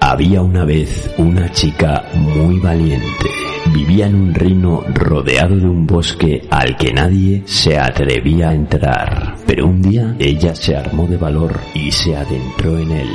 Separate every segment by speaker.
Speaker 1: Había una vez una chica muy valiente. Vivía en un reino rodeado de un bosque al que nadie se atrevía a entrar. Pero un día ella se armó de valor y se adentró en él.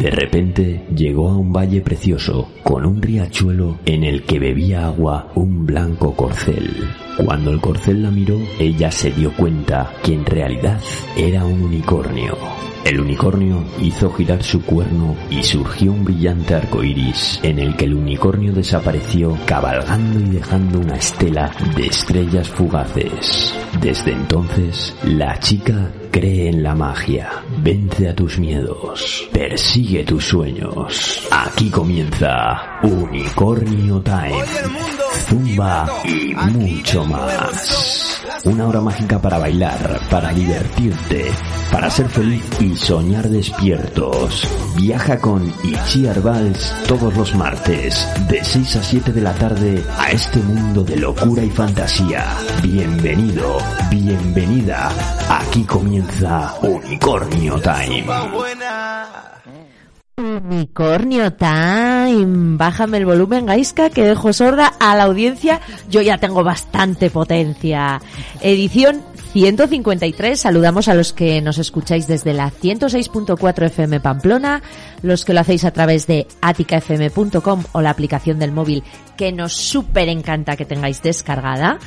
Speaker 1: De repente llegó a un valle precioso con un riachuelo en el que bebía agua un blanco corcel. Cuando el corcel la miró, ella se dio cuenta que en realidad era un unicornio. El unicornio hizo girar su cuerno y surgió un brillante arco iris en el que el unicornio desapareció cabalgando y dejando una estela de estrellas fugaces. Desde entonces, la chica cree en la magia, vence a tus miedos, persigue tus sueños. Aquí comienza Unicornio Time. Zumba y mucho más. Una hora mágica para bailar, para divertirte, para ser feliz y soñar despiertos. Viaja con Ichi Vals todos los martes, de 6 a 7 de la tarde, a este mundo de locura y fantasía. Bienvenido, bienvenida. Aquí comienza Unicornio Time.
Speaker 2: Unicornio Time. Bájame el volumen, Gaiska, que dejo sorda a la audiencia. Yo ya tengo bastante potencia. Edición 153. Saludamos a los que nos escucháis desde la 106.4 FM Pamplona, los que lo hacéis a través de aticafm.com o la aplicación del móvil que nos súper encanta que tengáis descargada,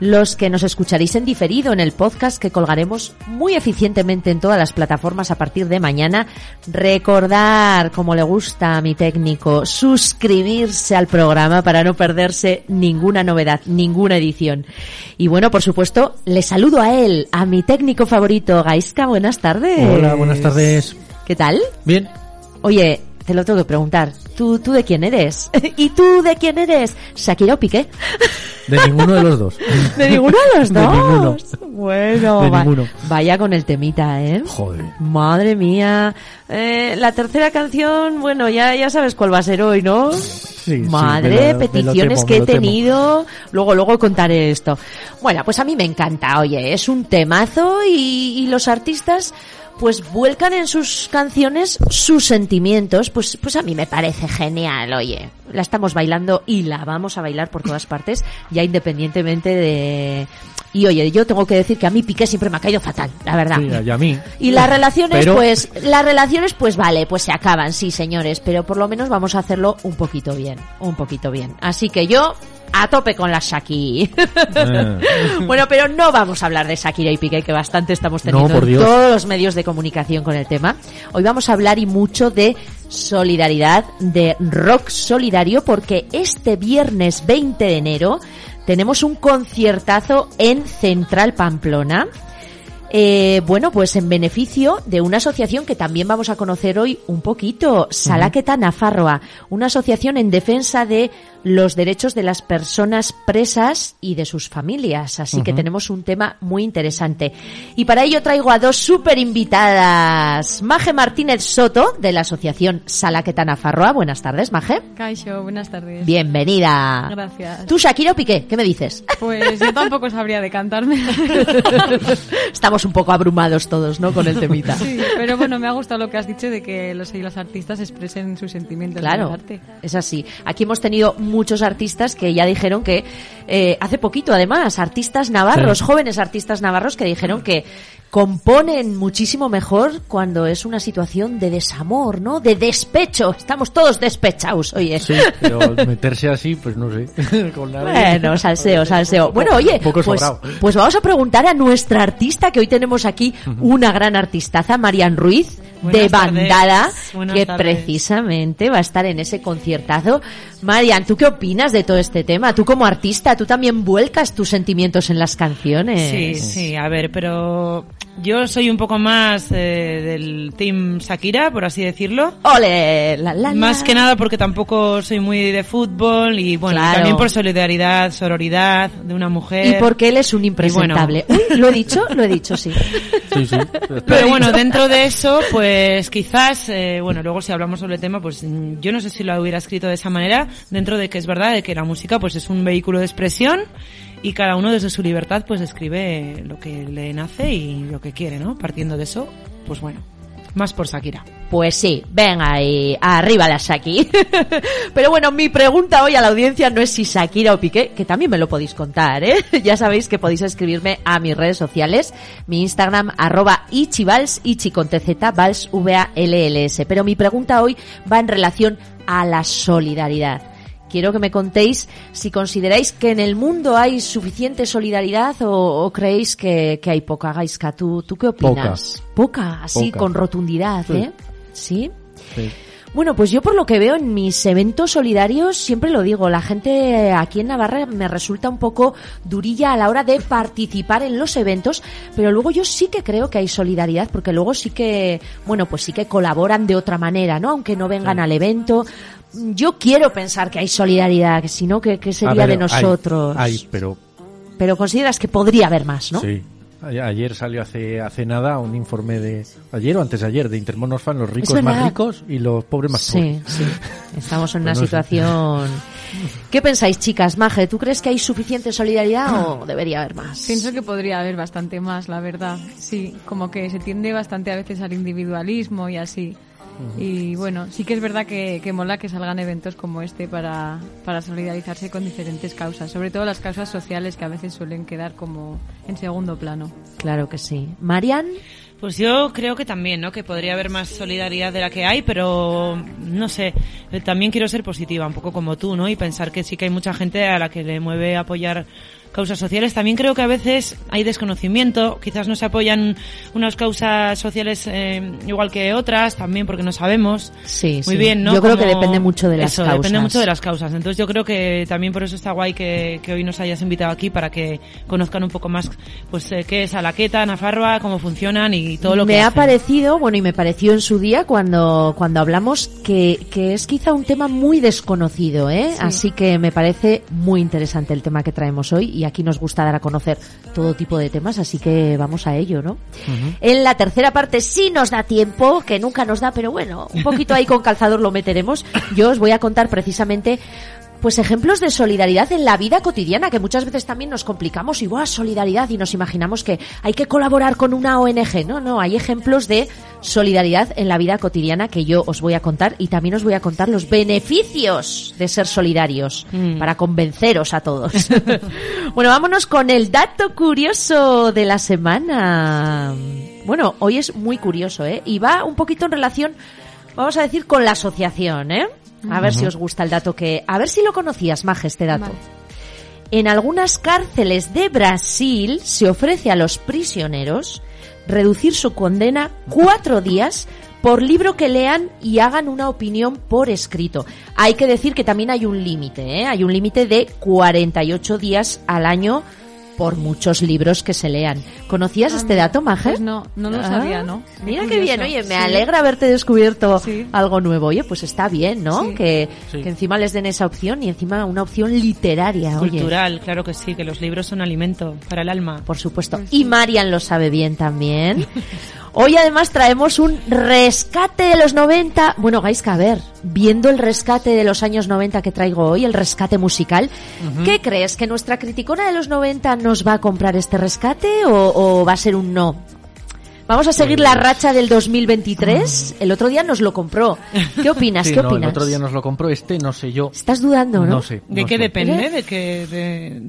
Speaker 2: los que nos escucharéis en diferido en el podcast que colgaremos muy eficientemente en todas las plataformas a partir de mañana. Recordar, como le gusta a mi técnico, suscribirse al programa para no perderse ninguna novedad, ninguna edición. Y bueno, por supuesto, le saludo a él, a mi técnico favorito, Gaiska. Buenas tardes.
Speaker 3: Hola, buenas tardes.
Speaker 2: ¿Qué tal?
Speaker 3: Bien.
Speaker 2: Oye, te lo tengo que preguntar. ¿Tú, tú de quién eres? ¿Y tú de quién eres? ¿Shakira o Piqué?
Speaker 3: De ninguno de los dos.
Speaker 2: ¿De ninguno de los
Speaker 3: De
Speaker 2: dos?
Speaker 3: ninguno.
Speaker 2: Bueno,
Speaker 3: De
Speaker 2: va-
Speaker 3: ninguno.
Speaker 2: vaya con el temita, ¿eh?
Speaker 3: Joder.
Speaker 2: Madre mía. Eh, la tercera canción, bueno, ya, ya sabes cuál va a ser hoy, ¿no?
Speaker 3: Sí,
Speaker 2: Madre,
Speaker 3: sí, lo-
Speaker 2: peticiones
Speaker 3: temo,
Speaker 2: que he tenido. Luego, luego contaré esto. Bueno, pues a mí me encanta, oye, es un temazo y, y los artistas pues vuelcan en sus canciones sus sentimientos, pues, pues a mí me parece genial, oye. La estamos bailando y la vamos a bailar por todas partes, ya independientemente de... Y oye, yo tengo que decir que a mí Piqué siempre me ha caído fatal, la verdad.
Speaker 3: Sí, y a mí.
Speaker 2: Y las relaciones,
Speaker 3: Pero-
Speaker 2: pues, las relaciones, pues vale, pues se acaban, sí, señores, pero por lo menos vamos a hacerlo un poquito bien, un poquito bien. Así que yo, a tope con la Shaki.
Speaker 3: Eh.
Speaker 2: bueno, pero no vamos a hablar de Shakira y Piqué, que bastante estamos teniendo
Speaker 3: No, por
Speaker 2: en todos los medios de comunicación con el tema. Hoy vamos a hablar y mucho de solidaridad, de rock solidario, porque este viernes 20 de enero tenemos un conciertazo en Central Pamplona. Eh, bueno, pues en beneficio de una asociación que también vamos a conocer hoy un poquito, Salaketa Nafarroa, una asociación en defensa de los derechos de las personas presas y de sus familias. Así que tenemos un tema muy interesante. Y para ello traigo a dos súper invitadas. Maje Martínez Soto, de la asociación Salaketa Nafarroa. Buenas tardes, Maje.
Speaker 4: Kaixo, buenas tardes.
Speaker 2: Bienvenida.
Speaker 4: Gracias.
Speaker 2: ¿Tú, Shakira o Piqué? ¿Qué me dices?
Speaker 4: Pues yo tampoco sabría decantarme.
Speaker 2: Estamos un poco abrumados todos, ¿no? Con el temita.
Speaker 4: Sí, pero bueno, me ha gustado lo que has dicho de que los, y los artistas expresen sus sentimientos en el
Speaker 2: Claro,
Speaker 4: arte.
Speaker 2: es así. Aquí hemos tenido muchos artistas que ya dijeron que, eh, hace poquito además, artistas navarros,
Speaker 3: Sí.
Speaker 2: jóvenes artistas navarros que dijeron que componen muchísimo mejor cuando es una situación de desamor, ¿no? De despecho. Estamos todos despechados, oye.
Speaker 3: Sí, pero meterse así, pues no sé. Con nadie.
Speaker 2: Bueno, salseo, salseo. Bueno, oye, pues, pues vamos a preguntar a nuestra artista, que hoy tenemos aquí una gran artistaza, Marian Ruiz, de
Speaker 5: Buenas.
Speaker 2: Bandada,
Speaker 5: Buenas
Speaker 2: que
Speaker 5: tardes.
Speaker 2: precisamente va a estar en ese conciertazo. Marian, ¿tú qué opinas de todo este tema? Tú como artista, tú también vuelcas tus sentimientos en las canciones.
Speaker 5: Sí, sí, a ver, pero Yo soy un poco más eh, del team Shakira, por así decirlo.
Speaker 2: ¡Ole! La, la, la.
Speaker 5: Más que nada porque tampoco soy muy de fútbol y bueno,
Speaker 2: Claro.
Speaker 5: también por solidaridad, sororidad de una mujer.
Speaker 2: Y porque él es un impresentable. Uy, lo he dicho, lo he dicho, sí.
Speaker 3: Sí, sí.
Speaker 5: Pero bueno, dentro de eso, pues quizás, eh, bueno, luego si hablamos sobre el tema, pues yo no sé si lo hubiera escrito de esa manera, dentro de que es verdad de que la música pues es un vehículo de expresión y cada uno desde su libertad pues escribe lo que le nace y lo que quiere, ¿no? Partiendo de eso, pues bueno, más por Shakira.
Speaker 2: Pues sí, ven ahí, arriba la Shaki. Pero bueno, mi pregunta hoy a la audiencia no es si Shakira o Piqué, que también me lo podéis contar, ¿eh? Ya sabéis que podéis escribirme a mis redes sociales, mi Instagram, arroba ichivals, ichi con tz, vals, V-A-L-L-S. Pero mi pregunta hoy va en relación a la solidaridad. Quiero que me contéis si consideráis que en el mundo hay suficiente solidaridad o, o creéis que, que hay poca. Gaiska, ¿tú, ¿tú qué opinas? Poca, así
Speaker 3: Poca.
Speaker 2: con rotundidad. ¿eh? ¿Sí?
Speaker 3: Sí.
Speaker 2: Bueno, pues yo por lo que veo en mis eventos solidarios, siempre lo digo, la gente aquí en Navarra me resulta un poco durilla a la hora de participar en los eventos, pero luego yo sí que creo que hay solidaridad, porque luego sí que, bueno, pues sí que colaboran de otra manera, ¿no? Aunque no vengan al evento. Yo quiero pensar que hay solidaridad, que si no, ¿qué, qué
Speaker 3: A
Speaker 2: sería
Speaker 3: ver,
Speaker 2: de
Speaker 3: hay-
Speaker 2: nosotros?
Speaker 3: Hay, pero
Speaker 2: Pero consideras que podría haber más, ¿no?
Speaker 3: sí. Ayer salió hace hace nada un informe de ayer o antes de ayer de Intermonos Fan, los ricos más ricos y los pobres más pobres.
Speaker 2: Sí, sí. Estamos en una
Speaker 3: no
Speaker 2: situación. ¿Qué pensáis, chicas? Maje, ¿tú crees que hay suficiente solidaridad o debería haber más?
Speaker 4: Pienso que podría haber bastante más, la verdad. Sí, como que se tiende bastante a veces al individualismo y así. Y bueno, sí que es verdad que, que mola que salgan eventos como este para, para solidarizarse con diferentes causas, sobre todo las causas sociales que a veces suelen quedar como en segundo plano.
Speaker 2: Claro que sí. Marian,
Speaker 5: Pues yo creo que también, ¿no? Que podría haber más solidaridad de la que hay, pero no sé, eh, también quiero ser positiva, un poco como tú, ¿no? Y pensar que sí que hay mucha gente a la que le mueve apoyar causas sociales. También creo que a veces hay desconocimiento, quizás no se apoyan unas causas sociales eh, igual que otras, también porque no sabemos.
Speaker 2: sí,
Speaker 5: Muy
Speaker 2: sí.
Speaker 5: bien, ¿no?
Speaker 2: Yo creo que depende mucho de las
Speaker 5: eso,
Speaker 2: causas.
Speaker 5: depende mucho de las causas. Entonces yo creo que también por eso está guay que, que hoy nos hayas invitado aquí para que conozcan un poco más, pues, eh, qué es Alaqueta, Nafarroa, cómo funcionan y todo lo
Speaker 2: me
Speaker 5: que
Speaker 2: ha
Speaker 5: hacen.
Speaker 2: parecido, bueno, y me pareció en su día cuando, cuando hablamos que, que es quizá un tema muy desconocido, ¿eh? Así que me parece muy interesante el tema que traemos hoy y aquí nos gusta dar a conocer todo tipo de temas, así que vamos a ello, ¿no? En la tercera parte sí nos da tiempo, que nunca nos da, pero bueno, un poquito ahí con calzador lo meteremos. Yo os voy a contar precisamente pues ejemplos de solidaridad en la vida cotidiana, que muchas veces también nos complicamos y ¡guau! solidaridad y nos imaginamos que hay que colaborar con una ONG. No, no, hay ejemplos de solidaridad en la vida cotidiana que yo os voy a contar y también os voy a contar los beneficios de ser solidarios para convenceros a todos. bueno, vámonos con el dato curioso de la semana. Bueno, hoy es muy curioso, ¿eh? Y va un poquito en relación, vamos a decir, con la asociación, ¿eh? A ver si os gusta el dato que... A ver si lo conocías, Maje, este dato.
Speaker 4: Vale.
Speaker 2: En algunas cárceles de Brasil se ofrece a los prisioneros reducir su condena cuatro días por libro que lean y hagan una opinión por escrito. Hay que decir que también hay un límite, ¿eh? Hay un límite de 48 días al año por muchos libros que se lean. ¿Conocías
Speaker 4: Ah,
Speaker 2: este dato, Maje?
Speaker 4: pues no, no lo
Speaker 2: Ah,
Speaker 4: sabía, ¿no?
Speaker 2: Mira
Speaker 4: Qué
Speaker 2: qué bien, oye, me
Speaker 4: Sí.
Speaker 2: alegra haberte descubierto
Speaker 4: Sí.
Speaker 2: algo nuevo. Oye, pues está bien, ¿no?
Speaker 4: Sí.
Speaker 2: Que,
Speaker 3: Sí.
Speaker 2: que encima les den esa opción y encima una opción literaria, oye.
Speaker 5: Cultural, claro que sí, que los libros son alimento para el alma.
Speaker 2: Por supuesto. Y Marian lo sabe bien también. Hoy además traemos un rescate de los 90. Bueno, Gaiska, a ver, viendo el rescate de los años 90 que traigo hoy, el rescate musical, ¿qué crees? ¿Que nuestra criticona de los 90 nos va a comprar este rescate o, o va a ser un no? Vamos a seguir la racha del 2023. El otro día nos lo compró. ¿Qué opinas?
Speaker 3: Sí,
Speaker 2: ¿Qué
Speaker 3: no,
Speaker 2: opinas?
Speaker 3: el otro día nos lo compró este, no sé yo.
Speaker 2: Estás dudando, ¿no?
Speaker 3: No sé.
Speaker 5: ¿De
Speaker 3: no
Speaker 5: qué
Speaker 3: sé.
Speaker 5: depende? ¿De qué? De,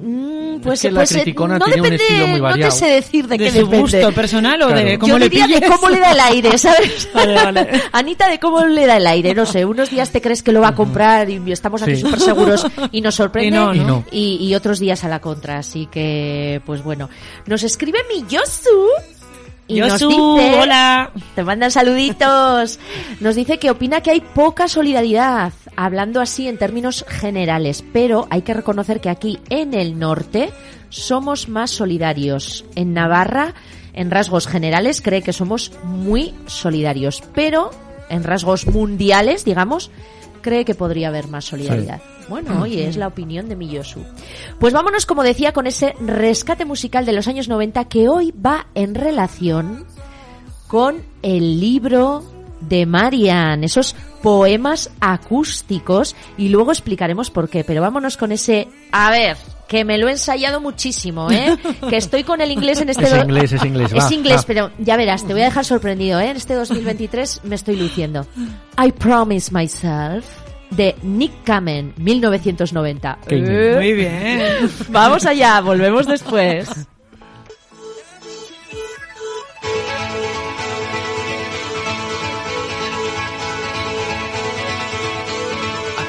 Speaker 2: Mm, pues,
Speaker 3: que la
Speaker 2: pues,
Speaker 3: criticona
Speaker 2: no
Speaker 3: tiene un
Speaker 2: depende,
Speaker 3: estilo muy
Speaker 2: no te
Speaker 3: variado.
Speaker 2: sé decir de,
Speaker 5: de
Speaker 2: qué
Speaker 5: su
Speaker 2: depende.
Speaker 5: gusto personal o de cómo
Speaker 2: Yo
Speaker 5: le
Speaker 2: diría de
Speaker 5: pilles?
Speaker 2: cómo le da el aire, ¿sabes?
Speaker 5: Vale, vale.
Speaker 2: Anita, de cómo le da el aire, no sé. Unos días te crees que lo va a comprar y estamos aquí
Speaker 3: Sí.
Speaker 2: súper seguros y nos sorprende.
Speaker 5: Y no,
Speaker 3: Y no.
Speaker 2: Y, y otros días a la contra. Así que, pues bueno. Nos escribe mi Yosu. Y nos
Speaker 5: Yosu,
Speaker 2: dice,
Speaker 5: hola.
Speaker 2: te mandan saluditos. Nos dice que opina que hay poca solidaridad, hablando así en términos generales, pero hay que reconocer que aquí en el norte somos más solidarios. En Navarra En rasgos generales cree que somos muy solidarios, pero en rasgos mundiales, digamos, cree que podría haber más solidaridad. Bueno, oye, es la opinión de Miyosu. Pues vámonos, como decía, con ese rescate musical de los años 90 que hoy va en relación con el libro de Marian, esos poemas acústicos y luego explicaremos por qué. Pero vámonos con ese, a ver, que me lo he ensayado muchísimo, ¿eh? que estoy con el inglés en este...
Speaker 3: Es inglés, es inglés, va,
Speaker 2: Es inglés,
Speaker 3: va.
Speaker 2: pero ya verás, te voy a dejar sorprendido, ¿eh? En este 2023 me estoy luciendo. I Promise Myself de Nick Kamen, 1990.
Speaker 3: Qué bien.
Speaker 2: Eh,
Speaker 5: Muy bien.
Speaker 2: Vamos allá, volvemos después.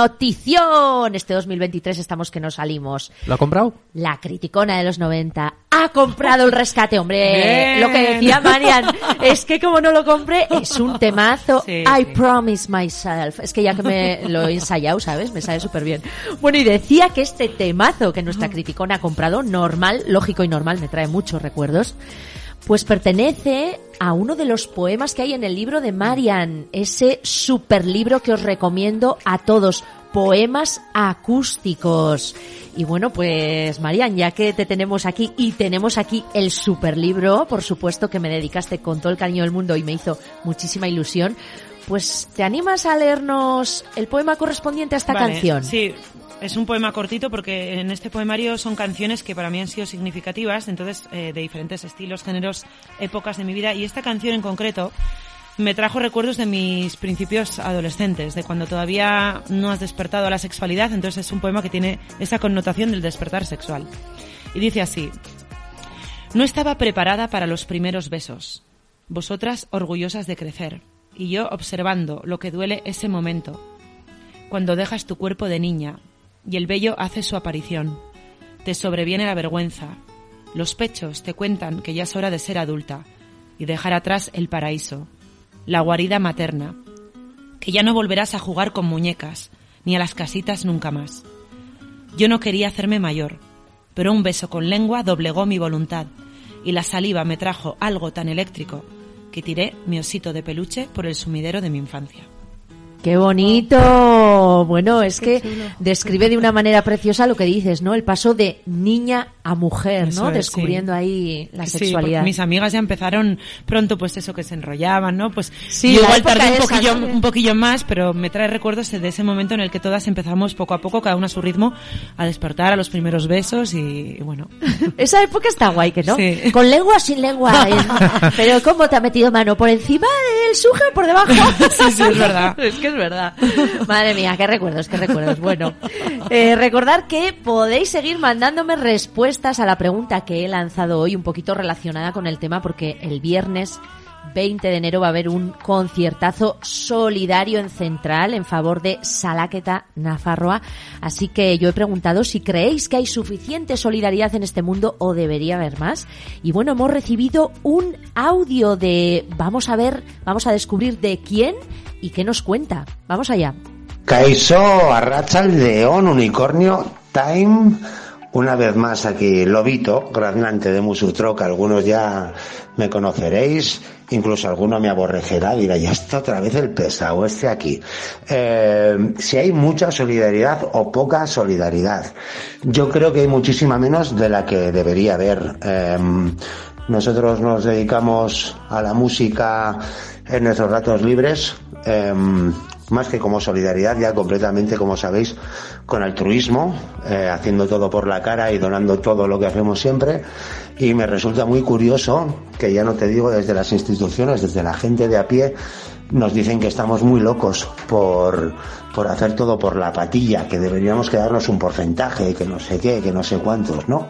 Speaker 2: notición. Este 2023 estamos que no salimos.
Speaker 3: ¿Lo ha comprado?
Speaker 2: La criticona de los 90 ha comprado el rescate, hombre.
Speaker 5: Bien.
Speaker 2: Lo que decía Marian es que como no lo compré, es un temazo.
Speaker 5: Sí,
Speaker 2: I
Speaker 5: sí.
Speaker 2: promise myself. Es que ya que me lo he ensayado, ¿sabes? Me sale súper bien. Bueno, y decía que este temazo que nuestra criticona ha comprado, normal, lógico y normal, me trae muchos recuerdos, pues pertenece a uno de los poemas que hay en el libro de Marian, ese super libro que os recomiendo a todos, poemas acústicos. Y bueno, pues Marian, ya que te tenemos aquí y tenemos aquí el super libro, por supuesto que me dedicaste con todo el cariño del mundo y me hizo muchísima ilusión, pues ¿te animas a leernos el poema correspondiente a esta
Speaker 5: Vale,
Speaker 2: canción?
Speaker 5: Sí, es un poema cortito porque en este poemario son canciones que para mí han sido significativas, entonces eh, de diferentes estilos, géneros, épocas de mi vida. Y esta canción en concreto me trajo recuerdos de mis principios adolescentes, de cuando todavía no has despertado la sexualidad, entonces es un poema que tiene esa connotación del despertar sexual. Y dice así, no estaba preparada para los primeros besos, vosotras orgullosas de crecer, y yo observando lo que duele ese momento, cuando dejas tu cuerpo de niña y el vello hace su aparición. Te sobreviene la vergüenza. Los pechos te cuentan que ya es hora de ser adulta y dejar atrás el paraíso, la guarida materna, que ya no volverás a jugar con muñecas ni a las casitas nunca más. Yo no quería hacerme mayor, pero un beso con lengua doblegó mi voluntad y la saliva me trajo algo tan eléctrico que tiré mi osito de peluche por el sumidero de mi infancia.
Speaker 2: ¡Qué bonito! Bueno, es
Speaker 4: Qué
Speaker 2: que
Speaker 4: chulo.
Speaker 2: describe de una manera preciosa lo que dices, ¿no? El paso de niña a mujer,
Speaker 5: Eso
Speaker 2: ¿no?
Speaker 5: es,
Speaker 2: Descubriendo ahí la
Speaker 5: Sí,
Speaker 2: sexualidad.
Speaker 5: porque mis amigas ya empezaron pronto, pues eso que se enrollaban, ¿no? Pues
Speaker 2: Sí,
Speaker 5: yo igual tardé un poquillo,
Speaker 2: ¿no?
Speaker 5: un poquillo más, pero me trae recuerdos de ese momento en el que todas empezamos poco a poco, cada una a su ritmo, a despertar, a los primeros besos y, y bueno.
Speaker 2: Esa época está guay, ¿que no?
Speaker 5: Sí.
Speaker 2: Con lengua sin lengua. eh. Pero ¿cómo te ha metido mano? ¿Por encima del suje o por debajo?
Speaker 5: Sí, sí, es verdad.
Speaker 2: es que es verdad. Madre mía, qué recuerdos, qué recuerdos. Bueno, eh, recordar que podéis seguir mandándome respuestas a la pregunta que he lanzado hoy, un poquito relacionada con el tema, porque el viernes 20 de enero va a haber un conciertazo solidario en Central en favor de Salaqueta Nafarroa. Así que yo he preguntado si creéis que hay suficiente solidaridad en este mundo o debería haber más. Y bueno, hemos recibido un audio de, vamos a ver, vamos a descubrir de quién y qué nos cuenta. Vamos allá.
Speaker 6: Caixó, Arrachaldeón, Unicornio, Time, una vez más aquí, Lobito, granante de Musutroca, algunos ya me conoceréis, incluso alguno me aborrecerá, dirá, ya está otra vez el pesado este aquí. Eh, si hay mucha solidaridad o poca solidaridad, yo creo que hay muchísima menos de la que debería haber. Eh, nosotros nos dedicamos a la música en nuestros ratos libres, eh, más que como solidaridad, ya completamente, como sabéis, con altruismo, eh, haciendo todo por la cara y donando todo lo que hacemos siempre. Y me resulta muy curioso que ya no te digo desde las instituciones, desde la gente de a pie, nos dicen que estamos muy locos por, por hacer todo por la patilla, que deberíamos quedarnos un porcentaje, que no sé qué, que no sé cuántos, ¿no?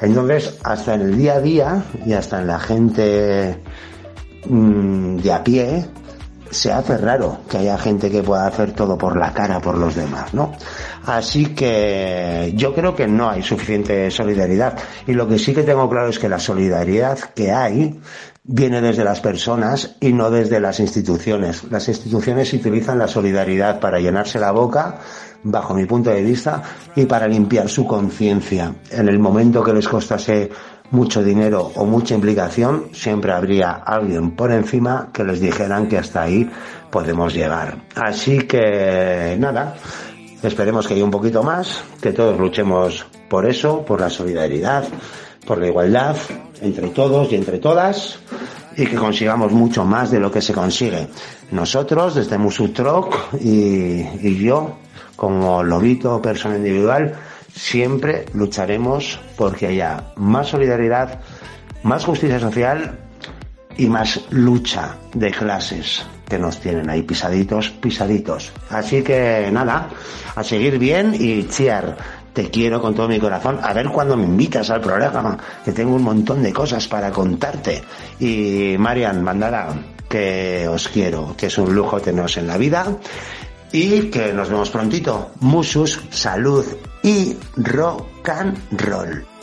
Speaker 6: Entonces, hasta en el día a día y hasta en la gente mm, de a pie, se hace raro que haya gente que pueda hacer todo por la cara por los demás, ¿no? Así que yo creo que no hay suficiente solidaridad. Y lo que sí que tengo claro es que la solidaridad que hay viene desde las personas y no desde las instituciones. Las instituciones utilizan la solidaridad para llenarse la boca, bajo mi punto de vista, y para limpiar su conciencia. En el momento que les costase mucho dinero o mucha implicación, siempre habría alguien por encima que les dijeran que hasta ahí podemos llegar. Así que nada, esperemos que haya un poquito más, que todos luchemos por eso, por la solidaridad, por la igualdad entre todos y entre todas y que consigamos mucho más de lo que se consigue. Nosotros, desde Musutroc y, y yo, como lobito, persona individual, siempre lucharemos porque haya más solidaridad, más justicia social y más lucha de clases que nos tienen ahí pisaditos, pisaditos. Así que nada, a seguir bien y cheer. Te quiero con todo mi corazón. A ver cuándo me invitas al programa, que tengo un montón de cosas para contarte. Y Marian, Mandara, que os quiero, que es un lujo teneros en la vida. Y que nos vemos prontito. Musus, salud y rock and roll.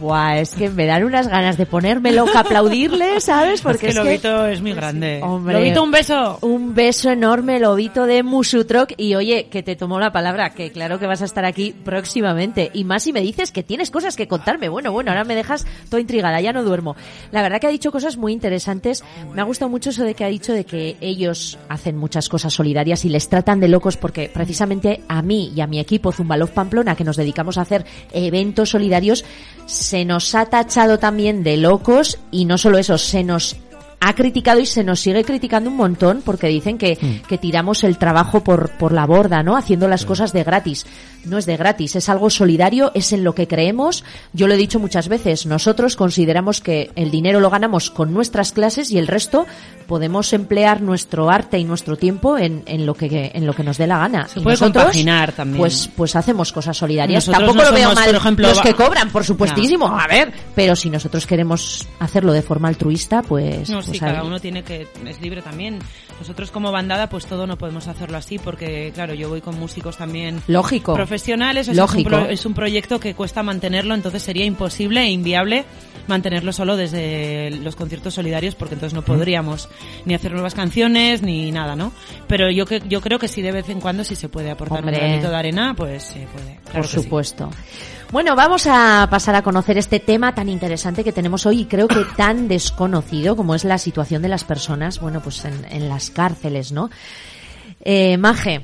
Speaker 2: Buah, es que me dan unas ganas de ponerme loca, aplaudirle, ¿sabes? Porque
Speaker 5: es que
Speaker 2: es que...
Speaker 5: Lobito es muy grande.
Speaker 2: Hombre.
Speaker 5: Lobito, un beso.
Speaker 2: Un beso enorme, Lobito de Musutroc. Y oye, que te tomó la palabra, que claro que vas a estar aquí próximamente. Y más si me dices que tienes cosas que contarme. Bueno, bueno, ahora me dejas toda intrigada, ya no duermo. La verdad que ha dicho cosas muy interesantes. Me ha gustado mucho eso de que ha dicho de que ellos hacen muchas cosas solidarias y les tratan de locos porque precisamente a mí y a mi equipo Zumbalov Pamplona, que nos dedicamos a hacer eventos solidarios, se nos ha tachado también de locos y no solo eso, se nos ha criticado y se nos sigue criticando un montón porque dicen que, que tiramos el trabajo por, por la borda, ¿no? Haciendo las cosas de gratis. No es de gratis, es algo solidario, es en lo que creemos. Yo lo he dicho muchas veces, nosotros consideramos que el dinero lo ganamos con nuestras clases y el resto podemos emplear nuestro arte y nuestro tiempo en, en lo que en lo que nos dé la gana.
Speaker 5: Se
Speaker 2: Y
Speaker 5: puede
Speaker 2: nosotros,
Speaker 5: compaginar también.
Speaker 2: Pues, pues hacemos cosas solidarias.
Speaker 5: Nosotros
Speaker 2: Tampoco
Speaker 5: no
Speaker 2: lo veo
Speaker 5: somos,
Speaker 2: mal
Speaker 5: por ejemplo,
Speaker 2: los que cobran, por supuestísimo. A ver, pero si nosotros queremos hacerlo de forma altruista, pues,
Speaker 5: No,
Speaker 2: ahí.
Speaker 5: cada uno tiene que, es libre también. Nosotros como bandada, pues todo no podemos hacerlo así, porque claro, yo voy con músicos también
Speaker 2: Lógico.
Speaker 5: profesionales, o sea, es, un
Speaker 2: Lógico.
Speaker 5: pro- es un proyecto que cuesta mantenerlo, entonces sería imposible e inviable mantenerlo solo desde los conciertos solidarios, porque entonces no podríamos ni hacer nuevas canciones ni nada, ¿no? Pero yo que yo creo que sí de vez en cuando si se puede aportar
Speaker 2: Hombre.
Speaker 5: un granito de arena, pues se puede. claro
Speaker 2: Por
Speaker 5: sí.
Speaker 2: supuesto. Bueno, vamos a pasar a conocer este tema tan interesante que tenemos hoy y creo que tan desconocido como es la situación de las personas, bueno, pues en, las cárceles, ¿no? Eh, Maje.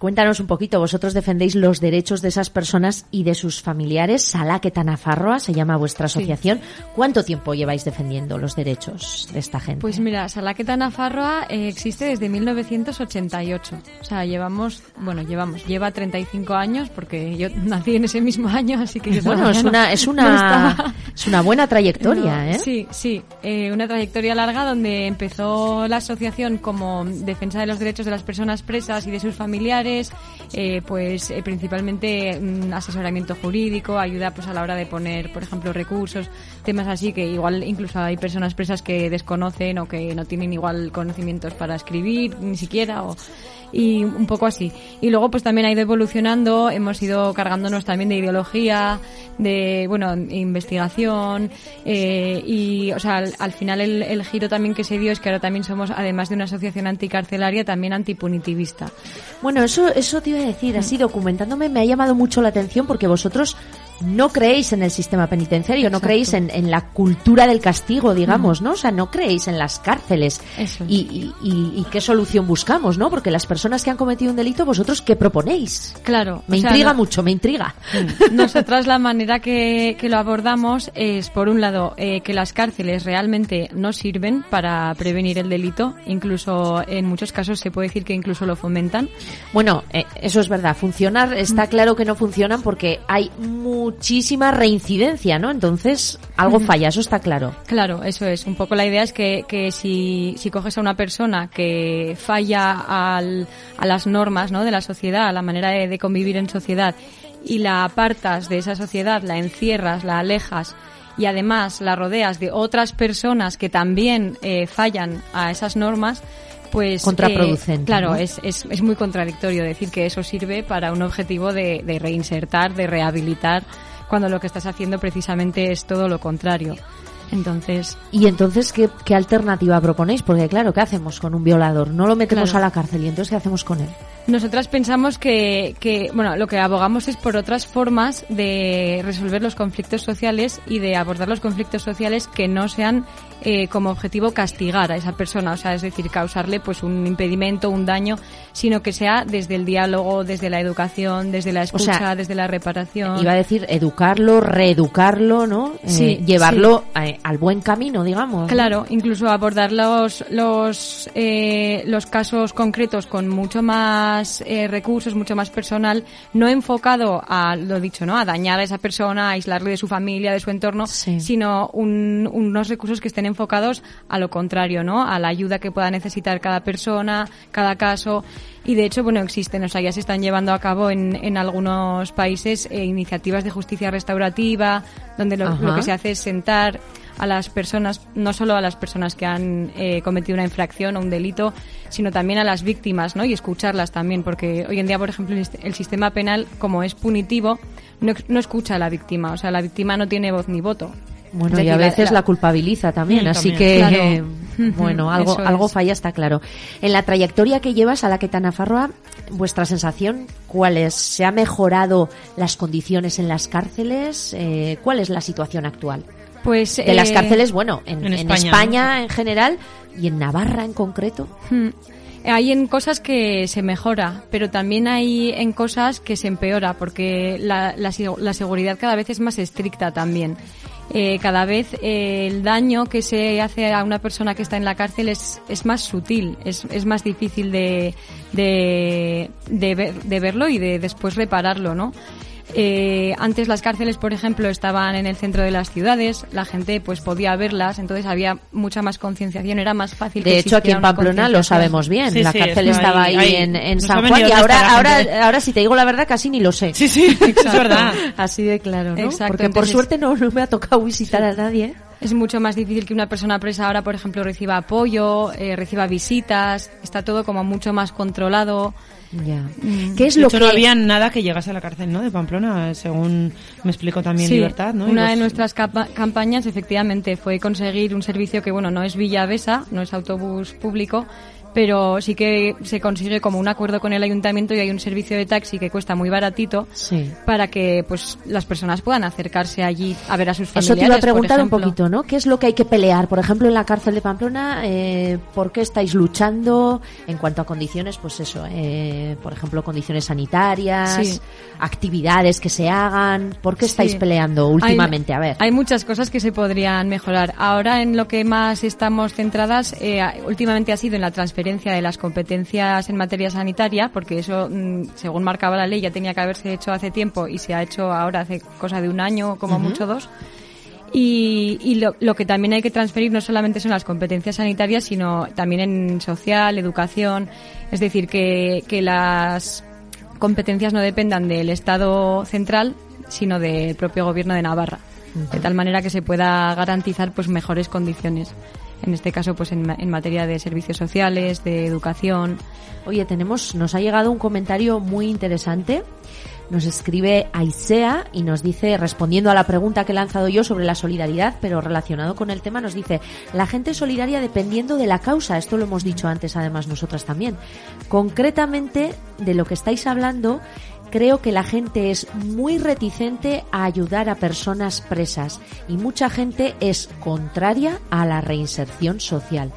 Speaker 2: Cuéntanos un poquito, vosotros defendéis los derechos de esas personas y de sus familiares, Salaqueta Nafarroa se llama vuestra
Speaker 4: Sí.
Speaker 2: asociación. ¿Cuánto tiempo lleváis defendiendo los derechos de esta gente?
Speaker 4: Pues mira, Salaqueta Nafarroa eh, existe desde 1988. O sea, llevamos, bueno, llevamos, lleva 35 años porque yo nací en ese mismo año, así que yo
Speaker 2: bueno, es
Speaker 4: todavía no-
Speaker 2: una, es una, es una buena trayectoria,
Speaker 4: No,
Speaker 2: ¿eh?
Speaker 4: Sí, sí, eh, una trayectoria larga donde empezó la asociación como defensa de los derechos de las personas presas y de sus familiares, eh, pues eh, principalmente mm, asesoramiento jurídico, ayuda pues a la hora de poner, por ejemplo, recursos, temas así que igual incluso hay personas presas que desconocen o que no tienen igual conocimientos para escribir ni siquiera o y un poco así. Y luego pues también ha ido evolucionando, hemos ido cargándonos también de ideología, de, bueno, investigación, eh, y, o sea, al, al final el, el giro también que se dio es que ahora también somos, además de una asociación anticarcelaria, también antipunitivista.
Speaker 2: Bueno, eso, eso te iba a decir, así documentándome me ha llamado mucho la atención porque vosotros no creéis en el sistema penitenciario, no creéis en, en la cultura del castigo, digamos, ¿no? O sea, no creéis en las cárceles.
Speaker 4: Eso es.
Speaker 2: Y, y, y- y qué solución buscamos, ¿no? Porque las personas que han cometido un delito, vosotros, ¿qué proponéis?
Speaker 4: Claro.
Speaker 2: Me
Speaker 4: sea,
Speaker 2: intriga
Speaker 4: no-
Speaker 2: mucho, me intriga.
Speaker 4: Nosotras la manera que, que lo abordamos es, por un lado, eh, que las cárceles realmente no sirven para prevenir el delito, incluso en muchos casos se puede decir que incluso lo fomentan.
Speaker 2: Bueno, eh, eso es verdad. Funcionar está claro que no funcionan porque hay muchísima reincidencia, ¿no? Entonces, algo falla, eso está claro.
Speaker 4: Claro, eso es. Un poco la idea es que, que si, si coges a una persona que falla al- a las normas ¿no? de la sociedad, a la manera de, de convivir en sociedad, y la apartas de esa sociedad, la encierras, la alejas, y además la rodeas de otras personas que también eh, fallan a esas normas, pues...
Speaker 2: Contraproducente,
Speaker 4: eh, claro,
Speaker 2: ¿no?
Speaker 4: es, es, es muy contradictorio decir que eso sirve para un objetivo de, de reinsertar, de rehabilitar, cuando lo que estás haciendo precisamente es todo lo contrario. Entonces,
Speaker 2: Y entonces, ¿qué, qué alternativa proponéis? Porque claro, ¿qué hacemos con un violador? No lo metemos
Speaker 4: Claro.
Speaker 2: a la cárcel y entonces, ¿qué hacemos con él?
Speaker 4: Nosotras pensamos que, que, bueno, lo que abogamos es por otras formas de resolver los conflictos sociales y de abordar los conflictos sociales que no sean eh, como objetivo castigar a esa persona, o sea, es decir, causarle pues un impedimento, un daño, sino que sea desde el diálogo, desde la educación, desde la escucha,
Speaker 2: sea,
Speaker 4: desde la reparación.
Speaker 2: Iba a decir educarlo, reeducarlo, ¿no? Eh,
Speaker 4: Sí,
Speaker 2: llevarlo eh, al buen camino, digamos.
Speaker 4: Claro, incluso abordar los los eh, los casos concretos con mucho más eh, recursos, mucho más personal, no enfocado a lo dicho, ¿no? A dañar a esa persona, a aislarle de su familia, de su entorno,
Speaker 2: Sí.
Speaker 4: sino un- unos recursos que estén enfocados a lo contrario, ¿no? A la ayuda que pueda necesitar cada persona, cada caso. Y de hecho, bueno, existen, o sea, ya se están llevando a cabo en, en algunos países eh, iniciativas de justicia restaurativa, donde lo que se hace es sentar a las personas, no solo a las personas que han eh, cometido una infracción o un delito, sino también a las víctimas, ¿no? Y escucharlas también, porque hoy en día, por ejemplo, el sist- el sistema penal, como es punitivo, no, no escucha a la víctima, o sea, la víctima no tiene voz ni voto.
Speaker 2: Bueno, y a veces la,
Speaker 4: la-
Speaker 2: culpabiliza también, así
Speaker 5: también.
Speaker 2: que,
Speaker 4: Claro.
Speaker 2: eh, bueno, algo, algo falla, está claro. En la trayectoria que llevas a la Quetana Farroa, ¿vuestra sensación cuál es? ¿Se ha mejorado las condiciones en las cárceles? Eh, ¿Cuál es la situación actual?
Speaker 4: Pues,
Speaker 2: De las
Speaker 4: eh,
Speaker 2: cárceles, bueno, en,
Speaker 5: en
Speaker 2: en
Speaker 5: España,
Speaker 2: en general y en Navarra en concreto.
Speaker 4: Hmm. Hay en cosas que se mejora, pero también hay en cosas que se empeora, porque la, la, la seguridad cada vez es más estricta también. Eh, cada vez eh, el daño que se hace a una persona que está en la cárcel es, es más sutil, es, es más difícil de, de, de, ver- de verlo y de después repararlo, ¿no? Eh, antes las cárceles, por ejemplo, estaban en el centro de las ciudades, la gente pues podía verlas, entonces había mucha más concienciación, era más fácil. que
Speaker 2: De hecho, aquí en Pamplona lo sabemos bien.
Speaker 5: Sí,
Speaker 2: la
Speaker 5: sí,
Speaker 2: cárcel estaba
Speaker 5: ahí,
Speaker 2: en, San Juan y ahora, ahora, ahora, si te digo la verdad, casi ni lo sé.
Speaker 5: Sí, sí, es verdad.
Speaker 2: Así de claro, ¿no?
Speaker 4: Exacto,
Speaker 2: Porque por suerte no, no me ha tocado visitar a nadie.
Speaker 4: Es mucho más difícil que una persona presa ahora, por ejemplo, reciba apoyo, eh, reciba visitas, está todo como mucho más controlado.
Speaker 2: Ya.
Speaker 4: Mm.
Speaker 2: ¿Qué es
Speaker 5: De
Speaker 2: lo
Speaker 5: hecho,
Speaker 2: que
Speaker 5: no había nada que llegase a la cárcel, ¿no? De Pamplona, según me explicó también
Speaker 4: Sí,
Speaker 5: Libertad, ¿no?
Speaker 4: Una
Speaker 5: los-
Speaker 4: de nuestras capa- campañas, efectivamente, fue conseguir un servicio que, bueno, no es Villa Besa, no es autobús público, pero sí que se consigue como un acuerdo con el ayuntamiento y hay un servicio de taxi que cuesta muy baratito
Speaker 2: Sí.
Speaker 4: para que pues las personas puedan acercarse allí a ver a sus familiares.
Speaker 2: Eso te iba a preguntar un poquito, ¿no? ¿Qué es lo que hay que pelear? Por ejemplo, en la cárcel de Pamplona, eh, ¿por qué estáis luchando en cuanto a condiciones? Pues eso, eh, por ejemplo, condiciones sanitarias,
Speaker 4: Sí.
Speaker 2: actividades que se hagan. ¿Por qué estáis
Speaker 4: Sí.
Speaker 2: peleando últimamente?
Speaker 4: Hay,
Speaker 2: a ver.
Speaker 4: Hay muchas cosas que se podrían mejorar. Ahora en lo que más estamos centradas eh, últimamente ha sido en la transferencia de las competencias en materia sanitaria, porque eso, mm, según marcaba la ley, ya tenía que haberse hecho hace tiempo y se ha hecho ahora hace cosa de un año, como mucho dos. Y, y lo, lo que también hay que transferir no solamente son las competencias sanitarias, sino también en social, educación. Es decir, que, que las competencias no dependan del Estado central, sino del propio gobierno de Navarra. De tal manera que se pueda garantizar pues mejores condiciones. En este caso, pues en, ma- en materia de servicios sociales, de educación.
Speaker 2: Oye, tenemos, nos ha llegado un comentario muy interesante. Nos escribe Aisea y nos dice, respondiendo a la pregunta que he lanzado yo sobre la solidaridad, pero relacionado con el tema, nos dice, la gente es solidaria dependiendo de la causa. Esto lo hemos dicho antes, además, nosotras también. Concretamente, de lo que estáis hablando, creo que la gente es muy reticente a ayudar a personas presas y mucha gente es contraria a la reinserción social.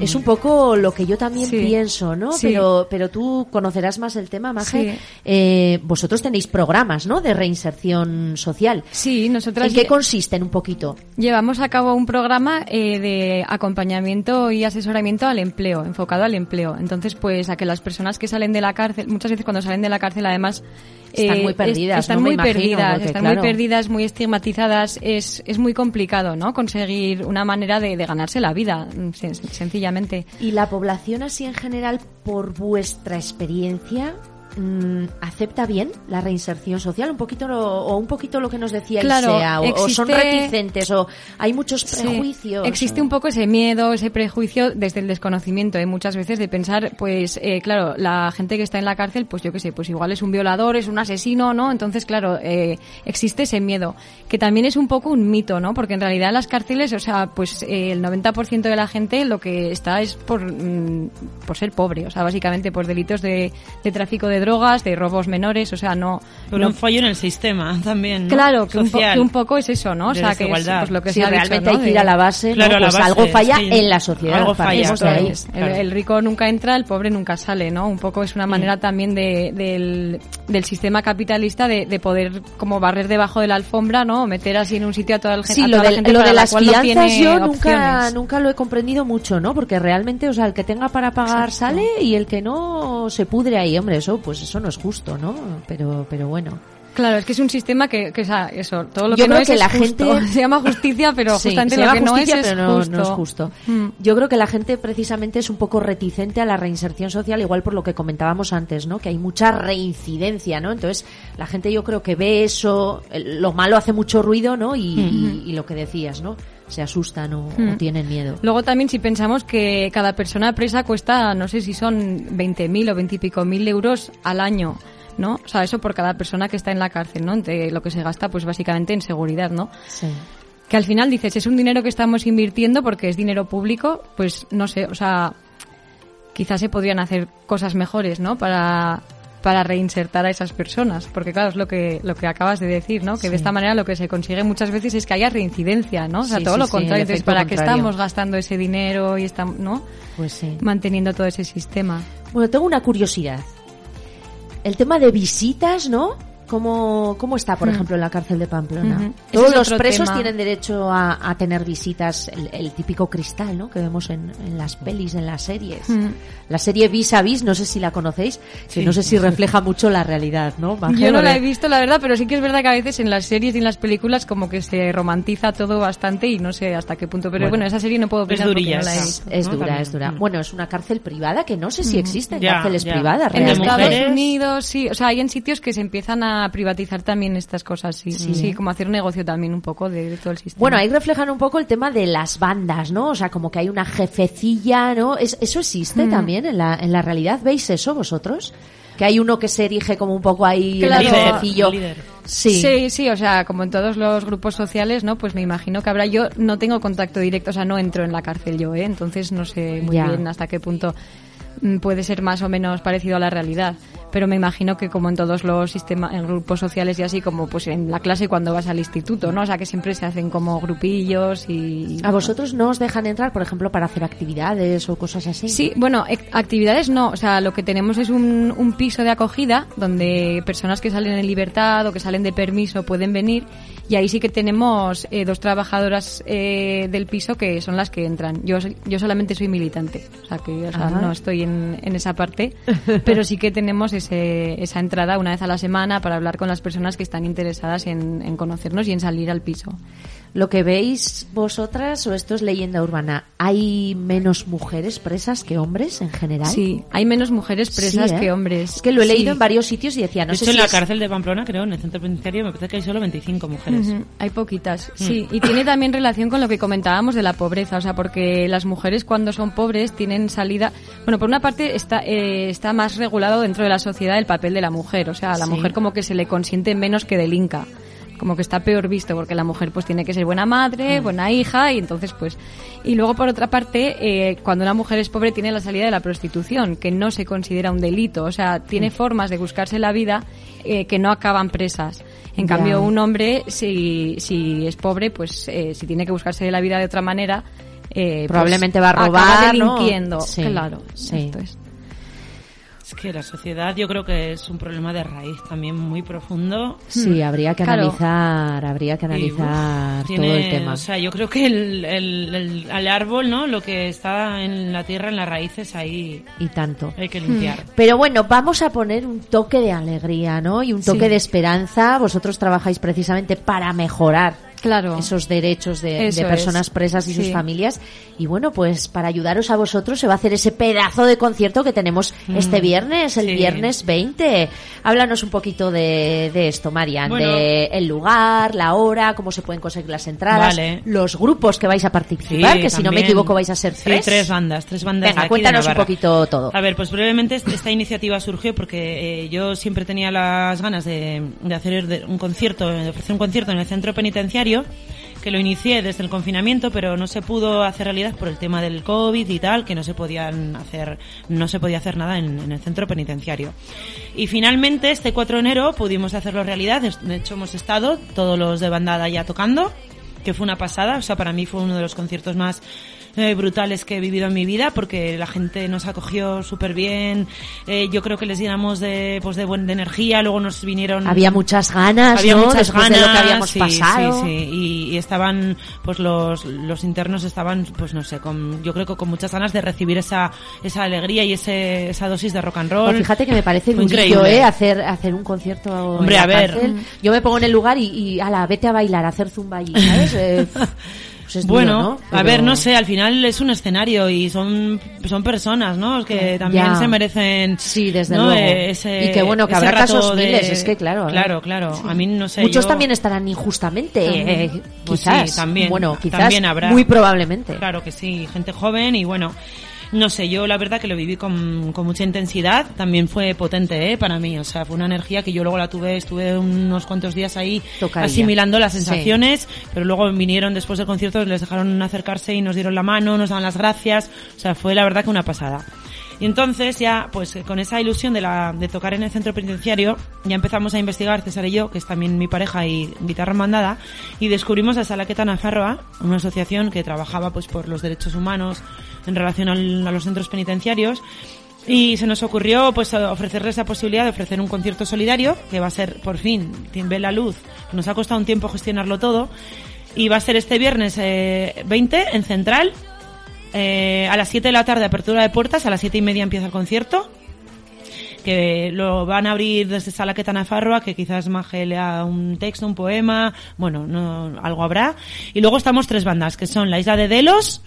Speaker 2: Es un poco lo que yo también
Speaker 4: Sí.
Speaker 2: pienso, ¿no?
Speaker 4: Sí.
Speaker 2: Pero, pero tú conocerás más el tema, Maje.
Speaker 4: Sí.
Speaker 2: Eh, vosotros tenéis programas, ¿no? De reinserción social.
Speaker 4: Sí, nosotras
Speaker 2: ¿En qué consisten un poquito?
Speaker 4: llevamos a cabo un programa eh, de acompañamiento y asesoramiento al empleo, enfocado al empleo. Entonces, pues a que las personas que salen de la cárcel, muchas veces cuando salen de la cárcel, además
Speaker 2: Están muy
Speaker 4: es-
Speaker 2: perdidas,
Speaker 4: están muy
Speaker 2: imagino,
Speaker 4: perdidas,
Speaker 2: porque,
Speaker 4: están
Speaker 2: claro.
Speaker 4: muy perdidas, muy estigmatizadas. Es, es muy complicado, ¿no? Conseguir una manera de, de ganarse la vida, mm, sen- sencillamente.
Speaker 2: ¿Y la población así en general, por vuestra experiencia, acepta bien la reinserción social? Un poquito lo, o un poquito lo que nos decía
Speaker 4: Claro,
Speaker 2: Isea, o, o son
Speaker 4: existe-
Speaker 2: reticentes, o hay muchos
Speaker 4: Sí.
Speaker 2: prejuicios.
Speaker 4: Existe un poco ese miedo, ese prejuicio desde el desconocimiento, ¿eh? muchas veces de pensar, pues, eh, claro, la gente que está en la cárcel, pues yo qué sé, pues igual es un violador, es un asesino, ¿no? Entonces, claro, eh, existe ese miedo, que también es un poco un mito, ¿no? Porque en realidad en las cárceles, o sea, pues eh, el 90% de la gente lo que está es por, mm, por ser pobre, o sea, básicamente por delitos de, de tráfico de drogas, de robos menores, o sea, no...
Speaker 5: Por
Speaker 4: no-
Speaker 5: un fallo en el sistema también, ¿no?
Speaker 4: Claro, que un, po-
Speaker 5: Social.
Speaker 4: que un poco es eso, ¿no? O
Speaker 5: De
Speaker 4: sea, que es pues, lo que
Speaker 2: Sí,
Speaker 4: se ha dicho,
Speaker 2: realmente
Speaker 4: ¿no?
Speaker 2: hay que ir a la base, ¿no?
Speaker 5: Claro, la
Speaker 2: Pues
Speaker 5: base,
Speaker 2: algo falla
Speaker 5: sí.
Speaker 2: en la sociedad.
Speaker 5: Algo falla, claro.
Speaker 2: ahí.
Speaker 4: El,
Speaker 5: Claro.
Speaker 4: el rico nunca entra, el pobre nunca sale, ¿no? Un poco es una manera también de, del, del sistema capitalista de, de poder como barrer debajo de la alfombra, ¿no? O meter así en un sitio a toda, el,
Speaker 2: Sí,
Speaker 4: a
Speaker 2: lo
Speaker 4: toda la
Speaker 2: de,
Speaker 4: gente
Speaker 2: lo
Speaker 4: para
Speaker 2: de
Speaker 4: la
Speaker 2: las fianzas
Speaker 4: tiene
Speaker 2: yo nunca, nunca lo he comprendido mucho, ¿no? Porque realmente, o sea, el que tenga para pagar
Speaker 4: Exacto.
Speaker 2: sale y el que no se pudre ahí, hombre, eso pues eso no es justo, ¿no? Pero, pero bueno.
Speaker 4: Claro, es que es un sistema que, que o sea, eso, todo lo
Speaker 2: Yo
Speaker 4: que no
Speaker 2: creo
Speaker 4: es
Speaker 2: que
Speaker 4: es
Speaker 2: la
Speaker 4: justo.
Speaker 2: gente-
Speaker 4: se llama justicia, pero
Speaker 2: Sí,
Speaker 4: justamente lo que no es
Speaker 2: no,
Speaker 4: justo.
Speaker 2: no es justo.
Speaker 4: Mm.
Speaker 2: Yo creo que la gente precisamente es un poco reticente a la reinserción social, igual por lo que comentábamos antes, ¿no? Que hay mucha reincidencia, ¿no? Entonces, la gente yo creo que ve eso, lo malo hace mucho ruido, ¿no? Y, y- y lo que decías, ¿no? Se asustan o, o
Speaker 4: Mm.
Speaker 2: tienen miedo.
Speaker 4: Luego también si pensamos que cada persona presa cuesta, no sé si son 20.000 o 20 y pico mil euros al año. ¿no? O sea, eso por cada persona que está en la cárcel, ¿no? Entre lo que se gasta, pues básicamente en seguridad, ¿no?
Speaker 2: Sí.
Speaker 4: Que al final dices, es un dinero que estamos invirtiendo porque es dinero público, pues no sé, o sea, quizás se podrían hacer cosas mejores, ¿no? Para, para reinsertar a esas personas. Porque claro, es lo que, lo que acabas de decir, ¿no? Que de esta manera lo que se consigue muchas veces es que haya reincidencia, ¿no? O sea,
Speaker 2: Sí,
Speaker 4: todo
Speaker 2: sí,
Speaker 4: lo contrario. Entonces, ¿para qué estamos gastando ese dinero y estamos, ¿no?
Speaker 2: Pues sí.
Speaker 4: Manteniendo todo ese sistema.
Speaker 2: Bueno, tengo una curiosidad. El tema de visitas, ¿no? ¿Cómo, cómo está, por
Speaker 4: Hmm.
Speaker 2: ejemplo, en la cárcel de Pamplona? Todos
Speaker 4: es
Speaker 2: los presos
Speaker 4: tema.
Speaker 2: tienen derecho a, a tener visitas, el, el típico cristal, ¿no? Que vemos en, en las pelis, en las series.
Speaker 4: Mm.
Speaker 2: La serie Vis a Vis, no sé si la conocéis, que no sé si refleja mucho la realidad, ¿no?
Speaker 4: Yo no la he visto, la verdad, pero sí que es verdad que a veces en las series y en las películas como que se romantiza todo bastante y no sé hasta qué punto. Pero
Speaker 3: Bueno.
Speaker 4: bueno, esa serie no puedo
Speaker 5: Es
Speaker 4: opinar porque
Speaker 5: durilla
Speaker 4: no la he visto.
Speaker 2: Es
Speaker 5: ¿no?
Speaker 2: dura,
Speaker 5: También.
Speaker 2: es dura.
Speaker 5: Mm.
Speaker 2: Bueno, es una cárcel privada que no sé si existen
Speaker 5: Ya,
Speaker 2: cárceles
Speaker 5: ya.
Speaker 2: privadas
Speaker 4: En
Speaker 2: realmente.
Speaker 4: Estados. Unidos, sí. O sea, hay en sitios que se empiezan a privatizar también estas cosas, sí. Sí, como hacer un negocio también un poco de, de todo el sistema.
Speaker 2: Bueno, ahí reflejan un poco el tema de las bandas, ¿no? O sea, como que hay una jefecilla, ¿no? Es- ¿Eso existe
Speaker 4: Mm.
Speaker 2: también en la, en la realidad? ¿Veis eso vosotros? Que hay uno que se erige como un poco ahí
Speaker 4: Claro.
Speaker 2: el
Speaker 5: líder.
Speaker 2: Sí.
Speaker 4: Sí, sí, o sea, como en todos los grupos sociales, ¿no? Pues me imagino que habrá. Yo no tengo contacto directo, o sea, no entro en la cárcel yo, ¿eh? Entonces no sé muy
Speaker 2: Ya.
Speaker 4: bien hasta qué punto mm, puede ser más o menos parecido a la realidad. Pero me imagino que como en todos los sistemas, en grupos sociales y así, como pues en la clase cuando vas al instituto, ¿no? O sea, que siempre se hacen como grupillos y...
Speaker 2: ¿A vosotros no os dejan entrar, por ejemplo, para hacer actividades o cosas así?
Speaker 4: Sí, bueno, ec- actividades no. O sea, lo que tenemos es un, un piso de acogida donde personas que salen en libertad o que salen de permiso pueden venir y ahí sí que tenemos eh, dos trabajadoras eh, del piso que son las que entran. Yo, yo solamente soy militante, o sea, que o sea, no estoy en, en esa parte, pero sí que tenemos ese, esa entrada una vez a la semana para hablar con las personas que están interesadas en, en conocernos y en salir al piso.
Speaker 2: Lo que veis vosotras, o esto es leyenda urbana, ¿hay menos mujeres presas que hombres en general?
Speaker 4: Sí, hay menos mujeres presas
Speaker 2: Sí, ¿eh?
Speaker 4: que hombres.
Speaker 2: Es que lo he leído
Speaker 4: Sí.
Speaker 2: en varios sitios y decía, no
Speaker 5: de
Speaker 2: sé
Speaker 5: hecho,
Speaker 2: si
Speaker 5: en la
Speaker 2: es-
Speaker 5: cárcel de Pamplona, creo, en el centro penitenciario, me parece que hay solo 25 mujeres.
Speaker 4: Hay poquitas, sí. Y tiene también relación con lo que comentábamos de la pobreza, o sea, porque las mujeres cuando son pobres tienen salida. Bueno, por una parte está, eh, está más regulado dentro de la sociedad el papel de la mujer, o sea, a la
Speaker 2: Sí.
Speaker 4: mujer como que se le consiente menos que delinca. Como que está peor visto, porque la mujer pues tiene que ser buena madre, buena hija, y entonces pues... Y luego por otra parte, eh, cuando una mujer es pobre tiene la salida de la prostitución, que no se considera un delito, o sea, tiene formas de buscarse la vida eh, que no acaban presas. En cambio, un hombre, si, si es pobre, pues eh, si tiene que buscarse la vida de otra manera, eh, pues,
Speaker 2: Probablemente va a
Speaker 4: acaba
Speaker 2: robar, ¿no?
Speaker 4: delinquiendo.
Speaker 2: Sí,
Speaker 4: claro,
Speaker 2: sí.
Speaker 4: esto es.
Speaker 5: Es que la sociedad yo creo que es un problema de raíz también muy profundo.
Speaker 2: Sí, habría que
Speaker 4: Claro.
Speaker 2: analizar, habría que
Speaker 5: Y, uf,
Speaker 2: analizar
Speaker 5: tiene-
Speaker 2: todo el tema.
Speaker 5: O sea, yo creo que el, el, el- al árbol, ¿no? Lo que está en la tierra, en las raíces, ahí
Speaker 2: y tanto.
Speaker 5: hay que limpiar.
Speaker 2: Pero bueno, vamos a poner un toque de alegría, ¿no? Y un toque
Speaker 4: Sí.
Speaker 2: de esperanza. Vosotros trabajáis precisamente para mejorar
Speaker 4: Claro.
Speaker 2: esos derechos de, personas
Speaker 4: es.
Speaker 2: presas y sus familias. Y bueno, pues para ayudaros a vosotros se va a hacer ese pedazo de concierto que tenemos este viernes, el
Speaker 5: sí.
Speaker 2: viernes 20. Háblanos un poquito de, de esto, Marian,
Speaker 5: Bueno.
Speaker 2: de el lugar, la hora, cómo se pueden conseguir las entradas,
Speaker 5: Vale.
Speaker 2: los grupos que vais a participar,
Speaker 5: Sí,
Speaker 2: que si no me equivoco vais a ser tres.
Speaker 5: tres bandas, tres bandas. de
Speaker 2: Venga,
Speaker 5: aquí de
Speaker 2: cuéntanos un poquito todo.
Speaker 5: A ver, pues brevemente est- esta iniciativa surgió porque eh, yo siempre tenía las ganas de, de hacer un concierto, de ofrecer un concierto en el centro penitenciario, que lo inicié desde el confinamiento, pero no se pudo hacer realidad por el tema del COVID y tal, que no se podían hacer, no se podía hacer nada en, en el centro penitenciario. Y finalmente, este 4 de enero pudimos hacerlo realidad. De hecho, hemos estado todos los de bandada ya tocando, que fue una pasada. O sea, para mí fue uno de los conciertos más eh, brutales que he vivido en mi vida porque la gente nos acogió súper bien. Eh, yo creo que les llenamos de, pues de buena energía. Luego nos vinieron.
Speaker 2: Había muchas ganas,
Speaker 5: Había
Speaker 2: ¿no?
Speaker 5: muchas
Speaker 2: Después
Speaker 5: ganas,
Speaker 2: de lo que habíamos
Speaker 5: sí,
Speaker 2: pasado.
Speaker 5: Sí, sí. Y, y estaban, pues los, los internos estaban, pues no sé, con, yo creo que con muchas ganas de recibir esa, esa alegría y ese, esa dosis de rock and roll.
Speaker 2: Pues fíjate que me parece
Speaker 5: increíble.
Speaker 2: ¿eh? Hacer, hacer un concierto
Speaker 5: Hombre,
Speaker 2: en la
Speaker 5: a ver.
Speaker 2: cárcel. Yo me pongo en el lugar y, y ala, vete a bailar, a hacer zumba allí, ¿sabes? Pues es duro,
Speaker 5: Bueno,
Speaker 2: ¿no?
Speaker 5: a ver, no sé, al final es un escenario y son, son personas, ¿no? Que también
Speaker 2: Ya.
Speaker 5: se merecen.
Speaker 2: Sí, desde
Speaker 5: ¿no?
Speaker 2: luego.
Speaker 5: Eh, ese-
Speaker 2: y que bueno, que habrá casos
Speaker 5: de-
Speaker 2: miles, es que claro. ¿eh?
Speaker 5: Claro, claro. A mí no sé.
Speaker 2: Muchos
Speaker 5: yo-
Speaker 2: también estarán injustamente, eh,
Speaker 5: Pues
Speaker 2: quizás.
Speaker 5: sí, también.
Speaker 2: Bueno, quizás
Speaker 5: También habrá.
Speaker 2: muy probablemente.
Speaker 5: Claro que sí, gente joven y bueno. No sé, yo la verdad que lo viví con, con mucha intensidad, también fue potente ¿eh? para mí, o sea, fue una energía que yo luego la tuve, estuve unos cuantos días ahí
Speaker 2: Tocadilla.
Speaker 5: asimilando las
Speaker 2: Sí.
Speaker 5: sensaciones, pero luego vinieron después del concierto, les dejaron acercarse y nos dieron la mano, nos daban las gracias, o sea, fue la verdad que una pasada. Y entonces ya, pues eh, con esa ilusión de, la, de tocar en el centro penitenciario, ya empezamos a investigar, César y yo, que es también mi pareja y guitarra mandada, y descubrimos a Salaqueta Nafarroa, una asociación que trabajaba pues por los derechos humanos en relación al- a los centros penitenciarios, y se nos ocurrió pues ofrecerle esa posibilidad de ofrecer un concierto solidario, que va a ser por fin, ve la luz, nos ha costado un tiempo gestionarlo todo, y va a ser este viernes eh, 20 en Central, eh, a las 7 de la tarde apertura de puertas, a las 7 y media empieza el concierto, que lo van a abrir desde Salaqueta Nafarroa, que quizás Maje lea un texto, un poema, bueno, no, algo habrá. Y luego estamos tres bandas, que son La Isla de Delos,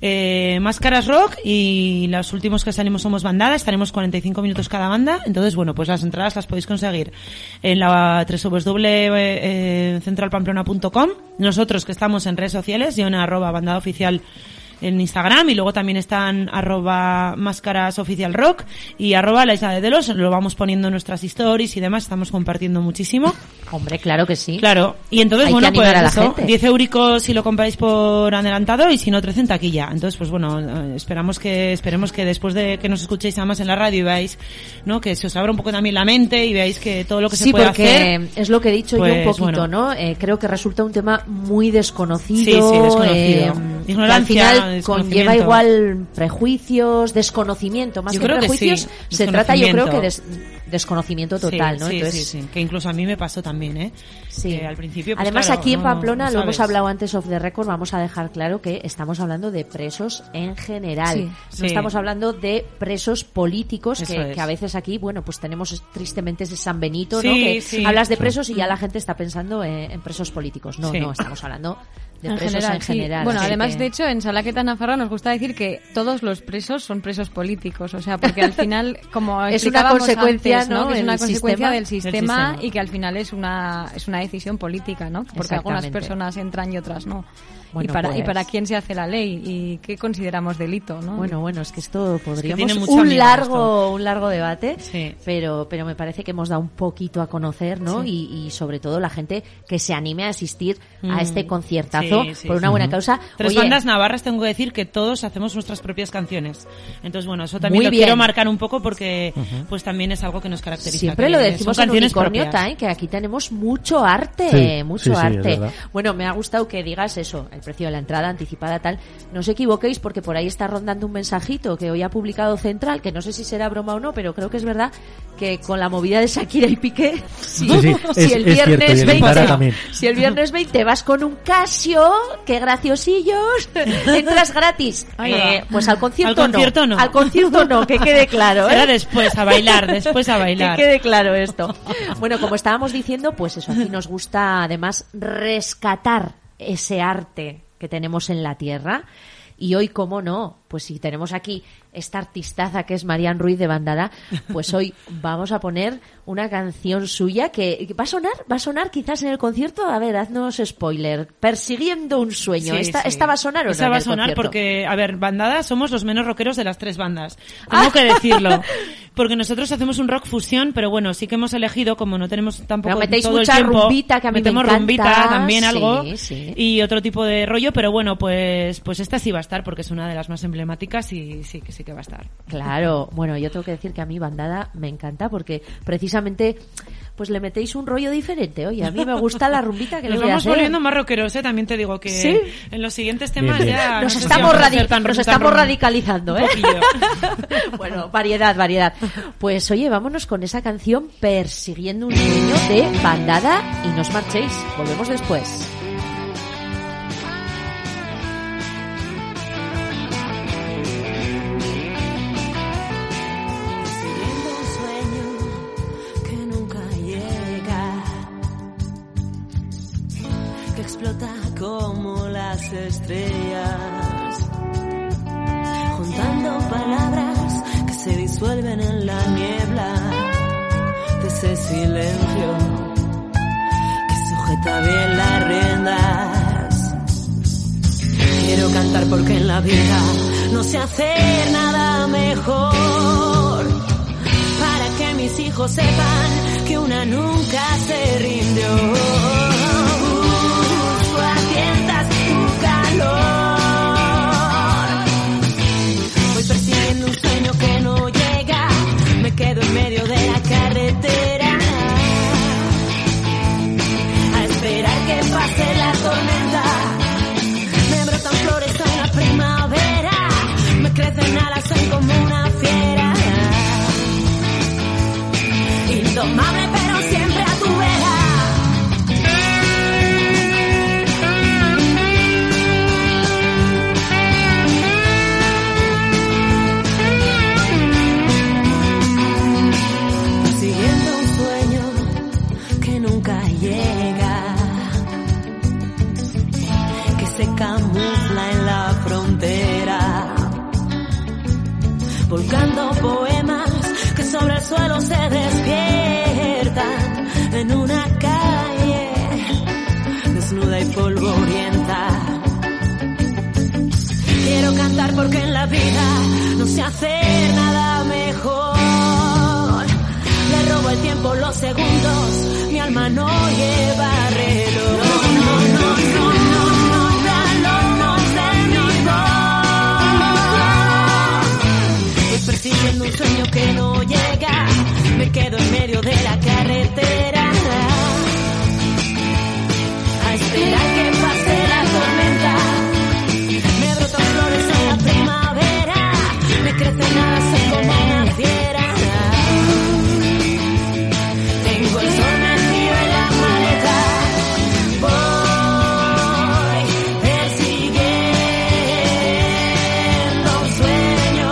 Speaker 5: eh, Máscaras Rock y los últimos que salimos somos bandada, estaremos 45 minutos cada banda, entonces bueno, pues las entradas las podéis conseguir en la www.centralpamplona.com, nosotros que estamos en redes sociales, yo en arroba bandada oficial en Instagram y luego también están arroba máscaras oficial rock y arroba la isla de Delos, lo vamos poniendo en nuestras stories y demás, estamos compartiendo muchísimo.
Speaker 2: Hombre, claro que sí.
Speaker 5: Claro, y entonces,
Speaker 2: Hay que
Speaker 5: bueno, pues eso,
Speaker 2: gente.
Speaker 5: 10 euricos si lo compráis por adelantado y si no, 13 en taquilla. Entonces, pues bueno, eh, esperamos que, esperemos que después de que nos escuchéis además en la radio y veáis, ¿no? Que se os abra un poco también la mente y veáis que todo lo que
Speaker 2: sí,
Speaker 5: se puede
Speaker 2: porque
Speaker 5: hacer.
Speaker 2: es lo que he dicho yo un
Speaker 5: pues,
Speaker 2: poquito,
Speaker 5: bueno.
Speaker 2: ¿no? Eh, creo que resulta un tema muy desconocido.
Speaker 5: Sí, sí, desconocido.
Speaker 2: eh, que al final conlleva igual prejuicios, desconocimiento. Más
Speaker 5: Yo
Speaker 2: que
Speaker 5: creo que
Speaker 2: prejuicios,
Speaker 5: sí,
Speaker 2: se trata, yo creo que des- desconocimiento total,
Speaker 5: sí,
Speaker 2: ¿no?
Speaker 5: Sí,
Speaker 2: Entonces,
Speaker 5: sí, sí, que incluso a mí me pasó también, ¿eh?
Speaker 2: Sí.
Speaker 5: Al principio, pues,
Speaker 2: Además,
Speaker 5: claro,
Speaker 2: aquí en
Speaker 5: no-
Speaker 2: Pamplona,
Speaker 5: no
Speaker 2: lo hemos hablado antes of the record, vamos a dejar claro que estamos hablando de presos en general.
Speaker 4: Sí.
Speaker 2: No estamos hablando de presos políticos, que,
Speaker 5: es.
Speaker 2: que a veces aquí, bueno, pues tenemos tristemente ese San Benito, ¿no? Que hablas de presos y ya la gente está pensando en, en presos políticos. No, no, estamos hablando de
Speaker 4: en
Speaker 2: presos
Speaker 4: general,
Speaker 2: en
Speaker 4: sí.
Speaker 2: general.
Speaker 4: Bueno, además,
Speaker 2: que-
Speaker 4: de hecho, en Salaqueta Nafarra nos gusta decir que todos los presos son presos políticos. O sea, porque al final, como
Speaker 2: Es una consecuencia,
Speaker 4: antes,
Speaker 2: ¿no?
Speaker 4: Que es una consecuencia
Speaker 2: sistema.
Speaker 4: del sistema,
Speaker 5: sistema.
Speaker 4: y que al final es una, es una decisión política, ¿no? Porque algunas personas entran y otras no.
Speaker 2: Bueno,
Speaker 4: y, para, y
Speaker 2: pues-
Speaker 4: para quién se hace la ley y qué consideramos delito, ¿no?
Speaker 2: Bueno, bueno, es que esto podríamos
Speaker 5: tiene mucho
Speaker 2: un largo, un largo debate,
Speaker 5: Sí.
Speaker 2: pero, pero me parece que hemos dado un poquito a conocer, ¿no?
Speaker 5: Sí.
Speaker 2: Y, y sobre todo la gente que se anime a asistir
Speaker 5: Mm.
Speaker 2: a este conciertazo
Speaker 5: Sí, sí,
Speaker 2: por una
Speaker 5: sí.
Speaker 2: buena causa.
Speaker 5: Tres
Speaker 2: Oye,
Speaker 5: bandas navarras tengo que decir que todos hacemos nuestras propias canciones. Entonces, bueno, eso también lo
Speaker 2: bien.
Speaker 5: quiero marcar un poco porque pues también es algo que nos caracteriza.
Speaker 2: Siempre lo decimos en
Speaker 5: canciones
Speaker 2: Unicornio
Speaker 5: propias.
Speaker 2: Time, que aquí tenemos mucho arte,
Speaker 3: Sí,
Speaker 2: mucho
Speaker 3: es
Speaker 2: arte. Bueno, me ha gustado que digas eso, el precio de la entrada anticipada tal. No os equivoquéis porque por ahí está rondando un mensajito que hoy ha publicado Central, que no sé si será broma o no, pero creo que es verdad que con la movida de Shakira y Piqué, si,
Speaker 3: Sí, sí,
Speaker 2: si
Speaker 3: es-
Speaker 2: el
Speaker 3: cierto,
Speaker 2: viernes
Speaker 3: el
Speaker 2: 20,
Speaker 3: Zara también.
Speaker 2: si el viernes 20 vas con un Casio, qué graciosillos, entras gratis. Eh, pues al concierto,
Speaker 5: Al concierto no.
Speaker 2: Al concierto no, que quede claro. ¿eh?
Speaker 5: Será después, a bailar, después a bailar.
Speaker 2: Que quede claro esto. Bueno, como estábamos diciendo, pues eso, aquí nos gusta además rescatar ese arte que tenemos en la tierra. Y hoy, cómo no, pues si tenemos aquí esta artistaza que es Marian Ruiz de Bandada, pues hoy vamos a poner una canción suya que que va a sonar, va a sonar quizás en el concierto. A ver, haznos spoiler. Persiguiendo un sueño.
Speaker 5: Sí,
Speaker 2: ¿Esta,
Speaker 5: sí.
Speaker 2: ¿Esta va a sonar o no?
Speaker 5: Esa va a sonar
Speaker 2: concierto?
Speaker 5: porque, a ver, bandada somos los menos rockeros de las tres bandas. Tengo que decirlo. Porque nosotros hacemos un rock fusión, pero bueno, sí que hemos elegido, como no tenemos tampoco
Speaker 2: Pero metéis
Speaker 5: todo
Speaker 2: mucha
Speaker 5: el tiempo,
Speaker 2: rumbita, que a mí me
Speaker 5: metemos
Speaker 2: encanta.
Speaker 5: rumbita también
Speaker 2: Sí,
Speaker 5: algo y otro tipo de rollo, pero bueno, pues pues esta sí va a estar porque es una de las más emblemáticas y sí que sí que va a estar.
Speaker 2: Claro, bueno, yo tengo que decir que a mí Bandada me encanta porque precisamente pues le metéis un rollo diferente. Oye, a mí me gusta la rumbita que le
Speaker 5: Nos
Speaker 2: voy a
Speaker 5: vamos
Speaker 2: hacer.
Speaker 5: volviendo más rockeros, ¿eh? También te digo que
Speaker 2: ¿Sí?
Speaker 5: en los siguientes temas
Speaker 3: bien.
Speaker 5: ya...
Speaker 2: Nos
Speaker 5: no sé si
Speaker 2: estamos, radi- nos estamos radicalizando, ¿eh? bueno, variedad, variedad. Pues oye, vámonos con esa canción Persiguiendo un sueño de Bandada y no os marchéis. Volvemos después.
Speaker 7: Estrellas, juntando palabras que se disuelven en la niebla de ese silencio que sujeta bien las riendas. Quiero cantar porque en la vida no sé hacer nada mejor para que mis hijos sepan que una nunca se rindió. Porque en la vida no sé hacer nada mejor. Le robo el tiempo, los segundos, mi alma no lleva reloj. No, no, no, persiguiendo un sueño que no llega, me quedo en medio de la carretera. Crecen soy como una fiera. Tengo el sol metido en la maleta, persiguiendo un sueño.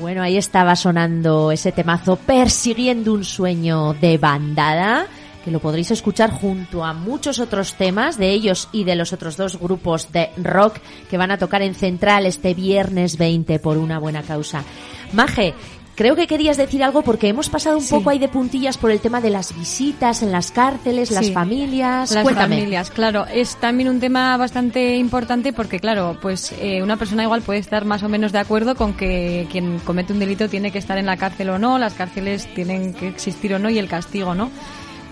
Speaker 2: Bueno, ahí estaba sonando ese temazo Persiguiendo un sueño de bandada, que lo podréis escuchar junto a muchos otros temas de ellos y de los otros dos grupos de rock que van a tocar en Central este viernes 20 por una buena causa. Maje, creo que querías decir algo porque hemos pasado un
Speaker 4: Sí.
Speaker 2: poco ahí de puntillas por el tema de las visitas en las cárceles, las familias.
Speaker 4: Las
Speaker 2: Cuéntame.
Speaker 4: familias, claro, es también un tema bastante importante porque, claro, pues eh, una persona igual puede estar más o menos de acuerdo con que quien comete un delito tiene que estar en la cárcel o no, las cárceles tienen que existir o no y el castigo, ¿no?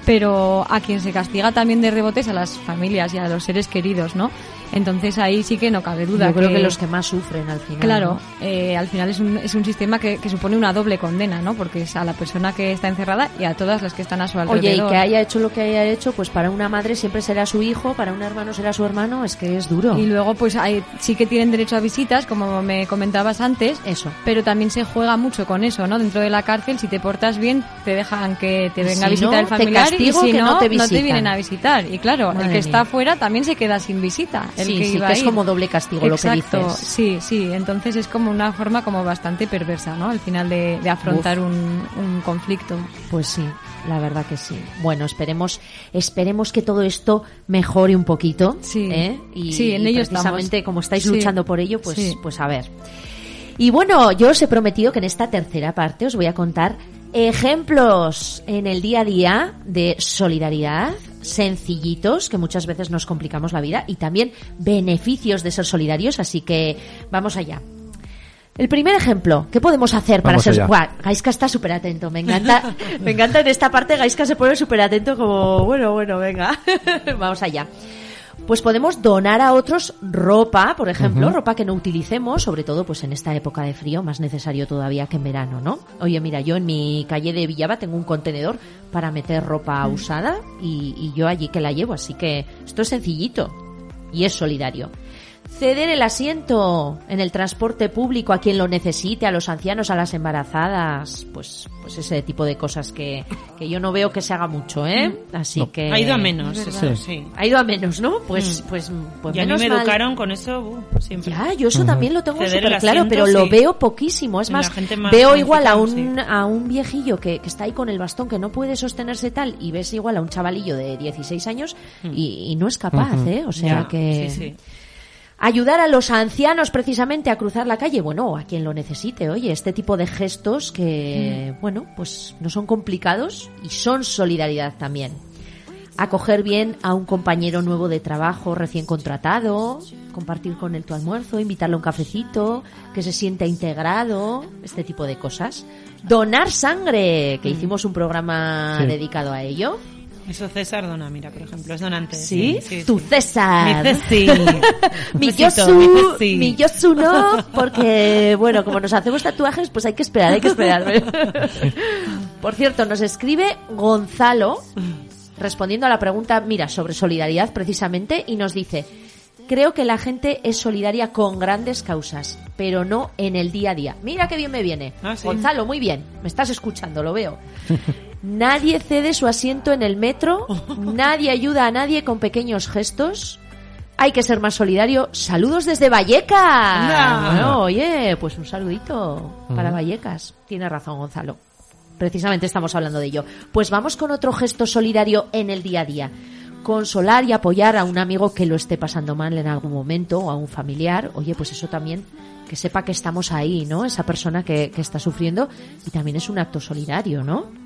Speaker 4: Pero a quien se castiga también de rebotes a las familias y a los seres queridos, ¿no? Entonces ahí sí que no cabe duda.
Speaker 2: Yo creo que los que más sufren al final.
Speaker 4: Claro,
Speaker 2: ¿no?
Speaker 4: eh, al final es un, es un sistema que, que supone una doble condena, ¿no? Porque es a la persona que está encerrada y a todas las que están a su alrededor.
Speaker 2: Oye, y que haya hecho lo que haya hecho, pues para una madre siempre será su hijo, para un hermano será su hermano, es que es duro.
Speaker 4: Y luego, pues hay, sí que tienen derecho a visitas, como me comentabas antes.
Speaker 2: Eso.
Speaker 4: Pero también se juega mucho con eso, ¿no? Dentro de la cárcel, si te portas bien, te dejan que te venga
Speaker 2: si
Speaker 4: a visitar
Speaker 2: no,
Speaker 4: el
Speaker 2: te
Speaker 4: familiar
Speaker 2: castigo
Speaker 4: y si
Speaker 2: que no
Speaker 4: no,
Speaker 2: te visitan.
Speaker 4: vienen a visitar. Y claro,
Speaker 2: Madre
Speaker 4: el que
Speaker 2: mía.
Speaker 4: está afuera también se queda sin visita. El
Speaker 2: Sí,
Speaker 4: que
Speaker 2: sí,
Speaker 4: iba
Speaker 2: que
Speaker 4: a
Speaker 2: es como doble castigo lo que dices.
Speaker 4: Sí, sí. Entonces es como una forma como bastante perversa, ¿no? Al final de, de afrontar un, un conflicto.
Speaker 2: Pues sí, la verdad que sí. Bueno, esperemos, esperemos que todo esto mejore un poquito.
Speaker 4: Sí.
Speaker 2: ¿eh? Y,
Speaker 4: Sí, en
Speaker 2: y
Speaker 4: ello
Speaker 2: precisamente
Speaker 4: estamos.
Speaker 2: como estáis
Speaker 4: Sí.
Speaker 2: luchando por ello, pues,
Speaker 4: Sí.
Speaker 2: pues a ver. Y bueno, yo os he prometido que en esta tercera parte os voy a contar ejemplos en el día a día de solidaridad, sencillitos, que muchas veces nos complicamos la vida, y también beneficios de ser solidarios, así que vamos allá. El primer ejemplo, ¿qué podemos hacer para
Speaker 3: Vamos
Speaker 2: ser... Buah, Gaiska está súper atento, me encanta, me encanta en esta parte, Gaiska se pone súper atento como, bueno, bueno, venga, vamos allá. Pues podemos donar a otros ropa, por ejemplo, ropa que no utilicemos, sobre todo pues en esta época de frío, más necesario todavía que en verano, ¿no? Oye, mira, yo en mi calle de Villaba tengo un contenedor para meter ropa usada y, y yo allí que la llevo, así que esto es sencillito y es solidario. Ceder el asiento en el transporte público a quien lo necesite, a los ancianos, a las embarazadas, pues, pues ese tipo de cosas que, que yo no veo que se haga mucho, ¿eh? Así
Speaker 3: No.
Speaker 2: que
Speaker 5: Ha ido a menos,
Speaker 4: Es
Speaker 5: eso sí.
Speaker 2: ha ido a menos, ¿no? Pues,
Speaker 5: Mm.
Speaker 2: pues, pues
Speaker 5: y a mí
Speaker 2: menos
Speaker 5: me
Speaker 2: mal.
Speaker 5: educaron con eso uh, siempre.
Speaker 2: Ya, yo eso también lo tengo súper claro, pero lo veo poquísimo. Es más,
Speaker 5: gente más
Speaker 2: veo igual a un, a un viejillo que, que está ahí con el bastón que no puede sostenerse tal y ves igual a un chavalillo de 16 años y, y no es capaz. ¿eh? O sea
Speaker 5: Ya,
Speaker 2: que...
Speaker 5: sí, sí.
Speaker 2: Ayudar a los ancianos precisamente a cruzar la calle, bueno, a quien lo necesite, oye, este tipo de gestos que, bueno, pues no son complicados y son solidaridad también. acoger bien a un compañero nuevo de trabajo recién contratado, compartir con él tu almuerzo, invitarle a un cafecito, que se sienta integrado, este tipo de cosas. Donar sangre, que hicimos un programa
Speaker 3: Sí.
Speaker 2: dedicado a ello.
Speaker 5: Eso César dona, mira, por ejemplo, es donante.
Speaker 2: ¿Sí?
Speaker 5: sí,
Speaker 2: Tu
Speaker 5: sí.
Speaker 2: César.
Speaker 5: Mi Ceci.
Speaker 2: Mi Yosu,
Speaker 5: mi
Speaker 2: Yosu no, porque, bueno, como nos hacemos tatuajes, pues hay que esperar, hay que esperar. Por cierto, nos escribe Gonzalo, respondiendo a la pregunta, mira, sobre solidaridad precisamente, y nos dice, creo que la gente es solidaria con grandes causas, pero no en el día a día. Mira qué bien me viene.
Speaker 5: Ah, sí.
Speaker 2: Gonzalo, muy bien, me estás escuchando, lo veo. Nadie cede su asiento en el metro, nadie ayuda a nadie con pequeños gestos. Hay que ser más solidario. Saludos desde Vallecas. Bueno, oye, pues un saludito para Vallecas. Tiene razón, Gonzalo. Precisamente estamos hablando de ello. Pues vamos con otro gesto solidario en el día a día. Consolar y apoyar a un amigo que lo esté pasando mal en algún momento o a un familiar. Oye, pues eso también, que sepa que estamos ahí, ¿no? Esa persona que, que está sufriendo y también es un acto solidario, ¿no?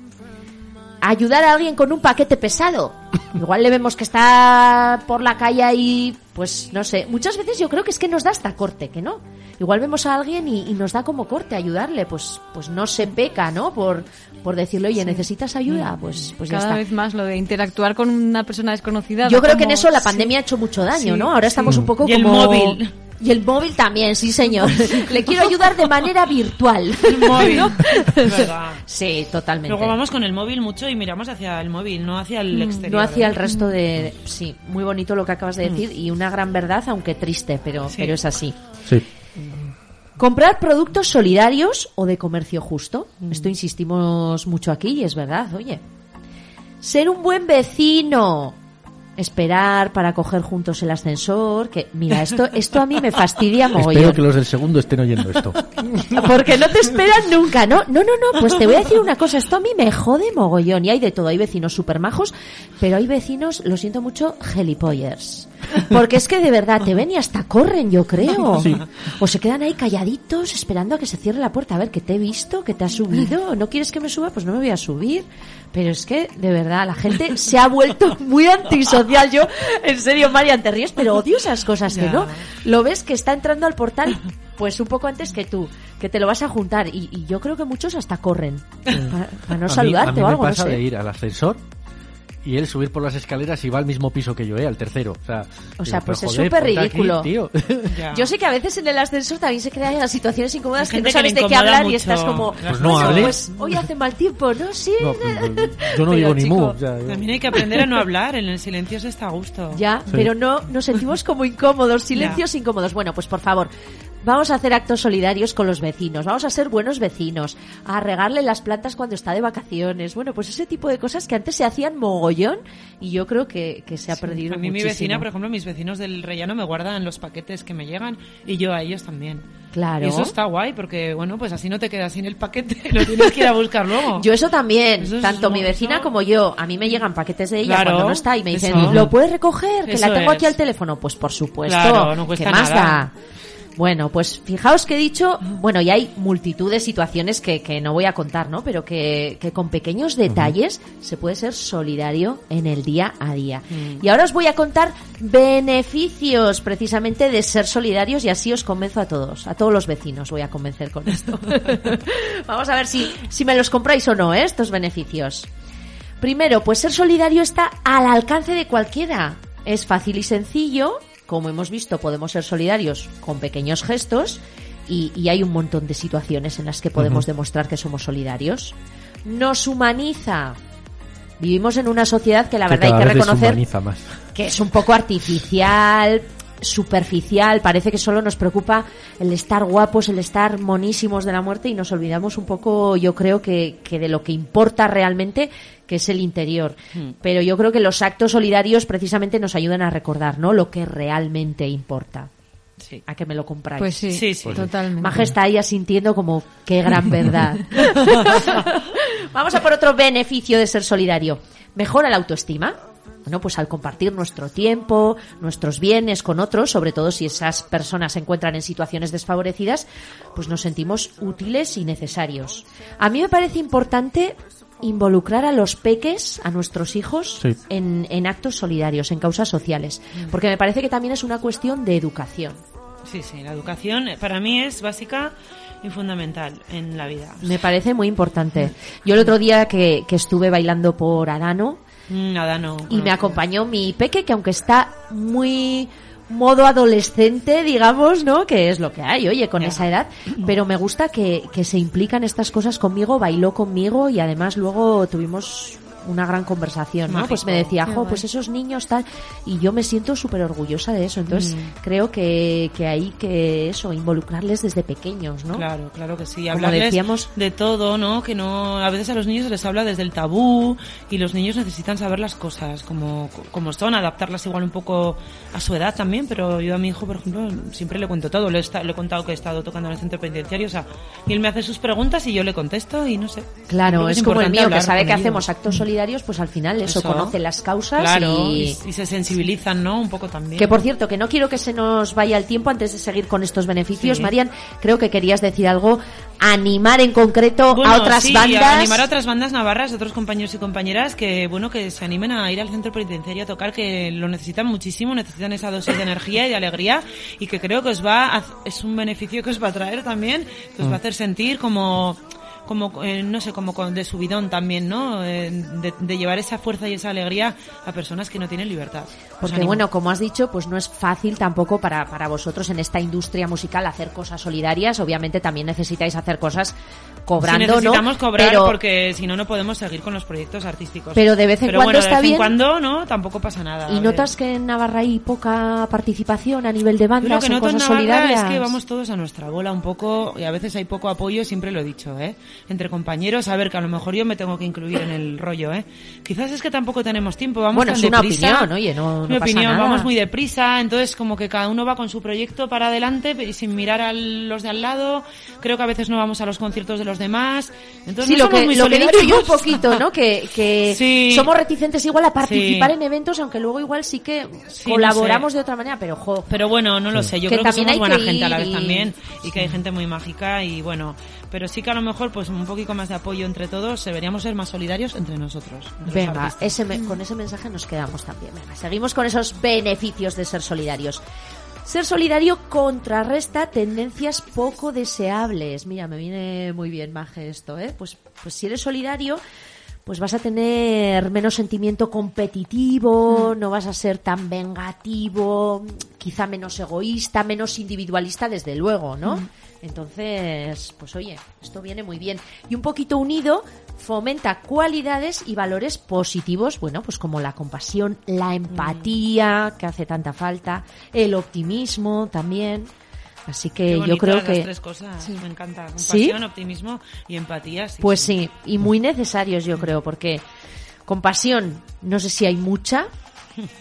Speaker 2: ayudar a alguien con un paquete pesado. Igual le vemos que está por la calle y, pues, no sé. Muchas veces yo creo que es que nos da hasta corte, que no. Igual vemos a alguien y, y nos da como corte ayudarle, pues, pues no se peca, ¿no? Por, por decirle, oye, ¿necesitas ayuda? Pues, pues ya
Speaker 4: Cada
Speaker 2: está.
Speaker 4: vez más lo de interactuar con una persona desconocida.
Speaker 2: Yo creo que en eso la
Speaker 4: sí.
Speaker 2: pandemia ha hecho mucho daño,
Speaker 4: Sí,
Speaker 2: ¿no? Ahora estamos un poco
Speaker 5: Y el
Speaker 2: como...
Speaker 5: móvil.
Speaker 2: Y el móvil también, sí señor. Le quiero ayudar de manera virtual.
Speaker 5: El móvil.
Speaker 2: ¿No?
Speaker 5: Es verdad.
Speaker 2: Sí, totalmente.
Speaker 5: Luego vamos con el móvil mucho y miramos hacia el móvil, no hacia el exterior.
Speaker 2: No hacia
Speaker 5: ¿eh?
Speaker 2: el resto de... Sí, muy bonito lo que acabas de decir y una gran verdad, aunque triste, pero,
Speaker 5: Sí.
Speaker 2: pero es así.
Speaker 3: Sí.
Speaker 2: Comprar productos solidarios o de comercio justo. Esto insistimos mucho aquí y es verdad, oye. Ser un buen vecino. Esperar para coger juntos el ascensor. Que, mira, esto, esto a mí me fastidia mogollón.
Speaker 3: Espero que los del segundo estén oyendo esto.
Speaker 2: Porque no te esperan nunca, ¿no? No, no, no, pues te voy a decir una cosa, esto a mí me jode mogollón. Y hay de todo, hay vecinos super majos, pero hay vecinos, lo siento mucho, gelipollers. Porque es que de verdad te ven y hasta corren, yo creo.
Speaker 3: Sí.
Speaker 2: O se quedan ahí calladitos esperando a que se cierre la puerta. A ver, que te he visto, que te has subido. ¿No quieres que me suba? Pues no me voy a subir. Pero es que, de verdad, la gente se ha vuelto muy antisocial. Yo, en serio, Marian, te ríes, pero odio esas cosas que no. Lo ves que está entrando al portal, pues un poco antes que tú, que te lo vas a juntar. Y, y yo creo que muchos hasta corren para, para no
Speaker 3: A mí-
Speaker 2: saludarte
Speaker 3: a mí
Speaker 2: o
Speaker 3: me
Speaker 2: algo, no
Speaker 3: pasa de ir al ascensor y él subir por las escaleras y va al mismo piso que yo, ¿eh? Al tercero. O sea,
Speaker 2: O sea,
Speaker 3: digo,
Speaker 2: pues es súper
Speaker 3: aquí,
Speaker 2: ridículo.
Speaker 3: tío.
Speaker 2: Yo sé que a veces en el ascensor también se crean situaciones incómodas que no
Speaker 5: que
Speaker 2: sabes de qué hablar y estás como,
Speaker 5: Pues
Speaker 3: no
Speaker 2: bueno,
Speaker 3: hables.
Speaker 2: pues hoy hace mal tiempo, ¿no? Sí.
Speaker 3: No, pues, yo no
Speaker 5: Pero,
Speaker 3: digo ni
Speaker 5: chico,
Speaker 3: mu. o sea, yo-
Speaker 5: También hay que aprender a no hablar, en el silencio se está a gusto.
Speaker 2: Ya, pero no nos sentimos como incómodos, silencios incómodos. Bueno, pues por favor, vamos a hacer actos solidarios con los vecinos, vamos a ser buenos vecinos, a regarle las plantas cuando está de vacaciones. Bueno, pues ese tipo de cosas que antes se hacían mogollón y yo creo que, que se ha perdido
Speaker 5: A mí mi vecina, por ejemplo, mis vecinos del rellano me guardan los paquetes que me llegan y yo a ellos también.
Speaker 2: Claro.
Speaker 5: Y eso está guay porque, bueno, pues así no te quedas sin el paquete, lo tienes que ir a buscar luego.
Speaker 2: Yo eso también,
Speaker 5: Eso es
Speaker 2: tanto mi vecina
Speaker 5: eso-
Speaker 2: como yo. A mí me llegan paquetes de ella
Speaker 5: Claro,
Speaker 2: cuando no está y me dicen,
Speaker 5: eso.
Speaker 2: ¿lo puedes recoger? Que la tengo aquí al teléfono. Pues por supuesto,
Speaker 5: Claro, no cuesta
Speaker 2: ¿qué más
Speaker 5: nada.
Speaker 2: da? Bueno, pues fijaos que he dicho, bueno, y hay multitud de situaciones que, que no voy a contar, ¿no? Pero que, que con pequeños detalles se puede ser solidario en el día a día.
Speaker 5: Mm.
Speaker 2: Y ahora os voy a contar beneficios precisamente de ser solidarios y así os convenzo a todos, a todos los vecinos voy a convencer con esto. Vamos a ver si, si me los compráis o no, ¿eh? estos beneficios. Primero, pues ser solidario está al alcance de cualquiera. Es fácil y sencillo. Como hemos visto, podemos ser solidarios con pequeños gestos y, y hay un montón de situaciones en las que podemos demostrar que somos solidarios. Nos humaniza. Vivimos en una sociedad que la
Speaker 3: que
Speaker 2: verdad hay que reconocer
Speaker 3: más.
Speaker 2: que es un poco artificial, superficial, parece que solo nos preocupa el estar guapos, el estar monísimos de la muerte y nos olvidamos un poco, yo creo que, que de lo que importa realmente, que es el interior. Pero yo creo que los actos solidarios precisamente nos ayudan a recordar, ¿no? Lo que realmente importa.
Speaker 5: Sí.
Speaker 2: A que me lo compráis.
Speaker 4: Pues sí,
Speaker 5: Sí, sí.
Speaker 4: totalmente.
Speaker 2: Maje está ahí asintiendo como qué gran verdad. Vamos a por otro beneficio de ser solidario. Mejora la autoestima. Bueno, pues al compartir nuestro tiempo, nuestros bienes con otros, sobre todo si esas personas se encuentran en situaciones desfavorecidas, pues nos sentimos útiles y necesarios. A mí me parece importante involucrar a los peques, a nuestros hijos,
Speaker 3: Sí.
Speaker 2: en, en actos solidarios, en causas sociales.
Speaker 5: Mm.
Speaker 2: Porque me parece que también es una cuestión de educación.
Speaker 5: Sí, sí, la educación eh, para mí es básica y fundamental en la vida.
Speaker 2: Me parece muy importante. Yo el otro día que, que estuve bailando por Arano
Speaker 5: Mm, Nada, no.
Speaker 2: y me acompañó mi peque, que aunque está muy modo adolescente, digamos, ¿no? Que es lo que hay, oye, con esa edad. Pero me gusta que, que se implican estas cosas conmigo, bailó conmigo y además luego tuvimos una gran conversación, ¿no?
Speaker 5: Mágico.
Speaker 2: Pues me decía, jo, pues esos niños tal, y yo me siento súper orgullosa de eso. Entonces,
Speaker 5: Mm.
Speaker 2: creo que, que hay que eso, involucrarles desde pequeños, ¿no?
Speaker 5: Claro, claro que sí.
Speaker 2: Como
Speaker 5: Hablarles
Speaker 2: decíamos-
Speaker 5: de todo, ¿no? Que no, a veces a los niños se les habla desde el tabú y los niños necesitan saber las cosas como, como son, adaptarlas igual un poco a su edad también, pero yo a mi hijo, por ejemplo, siempre le cuento todo. Le he, le he contado que he estado tocando en el centro penitenciario, o sea, y él me hace sus preguntas y yo le contesto y no sé.
Speaker 2: Claro,
Speaker 5: que
Speaker 2: es como el mío, que sabe que hacemos actos solidarios, pues al final eso, conoce las causas
Speaker 5: Claro,
Speaker 2: y...
Speaker 5: y, se sensibilizan, ¿no? Un poco también.
Speaker 2: Que por cierto, que no quiero que se nos vaya el tiempo antes de seguir con estos beneficios.
Speaker 5: Sí.
Speaker 2: Marian, creo que querías decir algo, animar en concreto
Speaker 5: Bueno,
Speaker 2: a otras
Speaker 5: sí,
Speaker 2: bandas.
Speaker 5: animar a otras bandas navarras, otros compañeros y compañeras que, bueno, que se animen a ir al centro penitenciario a tocar, que lo necesitan muchísimo, necesitan esa dosis de energía y de alegría y que creo que os va, a, es un beneficio que os va a traer también, que os va a hacer sentir como como eh, no sé como con- de subidón también no Eh, de, de llevar esa fuerza y esa alegría a personas que no tienen libertad
Speaker 2: Porque
Speaker 5: animo.
Speaker 2: bueno, como has dicho, pues no es fácil tampoco para, para vosotros en esta industria musical hacer cosas solidarias. Obviamente también necesitáis hacer cosas cobrando,
Speaker 5: necesitamos
Speaker 2: ¿no?
Speaker 5: cobrar
Speaker 2: Pero-
Speaker 5: porque si no no podemos seguir con los proyectos artísticos.
Speaker 2: Pero de vez en
Speaker 5: Pero
Speaker 2: cuando
Speaker 5: bueno,
Speaker 2: está
Speaker 5: de vez
Speaker 2: bien.
Speaker 5: en cuando no, tampoco pasa nada.
Speaker 2: ¿Y notas que en Navarra hay poca participación a nivel de bandas
Speaker 5: lo que noto en
Speaker 2: cosas
Speaker 5: Navarra
Speaker 2: solidarias?
Speaker 5: es que vamos todos a nuestra bola un poco y a veces hay poco apoyo, siempre lo he dicho, ¿eh? Entre compañeros, a ver, que a lo mejor yo me tengo que incluir en el rollo, ¿eh? Quizás es que tampoco tenemos tiempo, vamos
Speaker 2: Bueno,
Speaker 5: tan
Speaker 2: es una
Speaker 5: deprisa.
Speaker 2: opinión, oye, no- no
Speaker 5: Mi
Speaker 2: pasa
Speaker 5: opinión,
Speaker 2: nada.
Speaker 5: vamos muy deprisa, entonces como que cada uno va con su proyecto para adelante y sin mirar a los de al lado. Creo que a veces no vamos a los conciertos de los demás. Entonces
Speaker 2: Sí,
Speaker 5: no
Speaker 2: lo
Speaker 5: somos
Speaker 2: que,
Speaker 5: muy
Speaker 2: lo que he dicho yo un poquito, ¿no? Que, que
Speaker 5: Sí.
Speaker 2: somos reticentes igual a participar
Speaker 5: Sí.
Speaker 2: en eventos, aunque luego igual sí que
Speaker 5: Sí,
Speaker 2: colaboramos
Speaker 5: no sé.
Speaker 2: de otra manera, pero jo,
Speaker 5: Pero bueno, no lo sé. Yo
Speaker 2: Que
Speaker 5: creo que somos buena gente a la vez también y que hay gente muy mágica y bueno, pero sí que a lo mejor pues un poquito más de apoyo entre todos, deberíamos ser más solidarios entre nosotros. entre
Speaker 2: Venga, ese me- con ese mensaje nos quedamos también. Venga, seguimos con esos beneficios de ser solidarios. Ser solidario contrarresta tendencias poco deseables. Mira, me viene muy bien, Maje, esto, ¿eh? Pues, pues si eres solidario, pues vas a tener menos sentimiento competitivo, no vas a ser tan vengativo, quizá menos egoísta, menos individualista, desde luego, ¿no? Entonces, pues oye, esto viene muy bien. Y un poquito unido, fomenta cualidades y valores positivos, bueno, pues como la compasión, la empatía, que hace tanta falta, el optimismo también. Así
Speaker 5: Qué
Speaker 2: que yo creo
Speaker 5: las
Speaker 2: que...
Speaker 5: tres cosas, me encanta.
Speaker 2: ¿Sí?
Speaker 5: Compasión, optimismo y empatía. sí,
Speaker 2: Pues
Speaker 5: sí.
Speaker 2: sí, y muy necesarios yo creo, porque compasión, no sé si hay mucha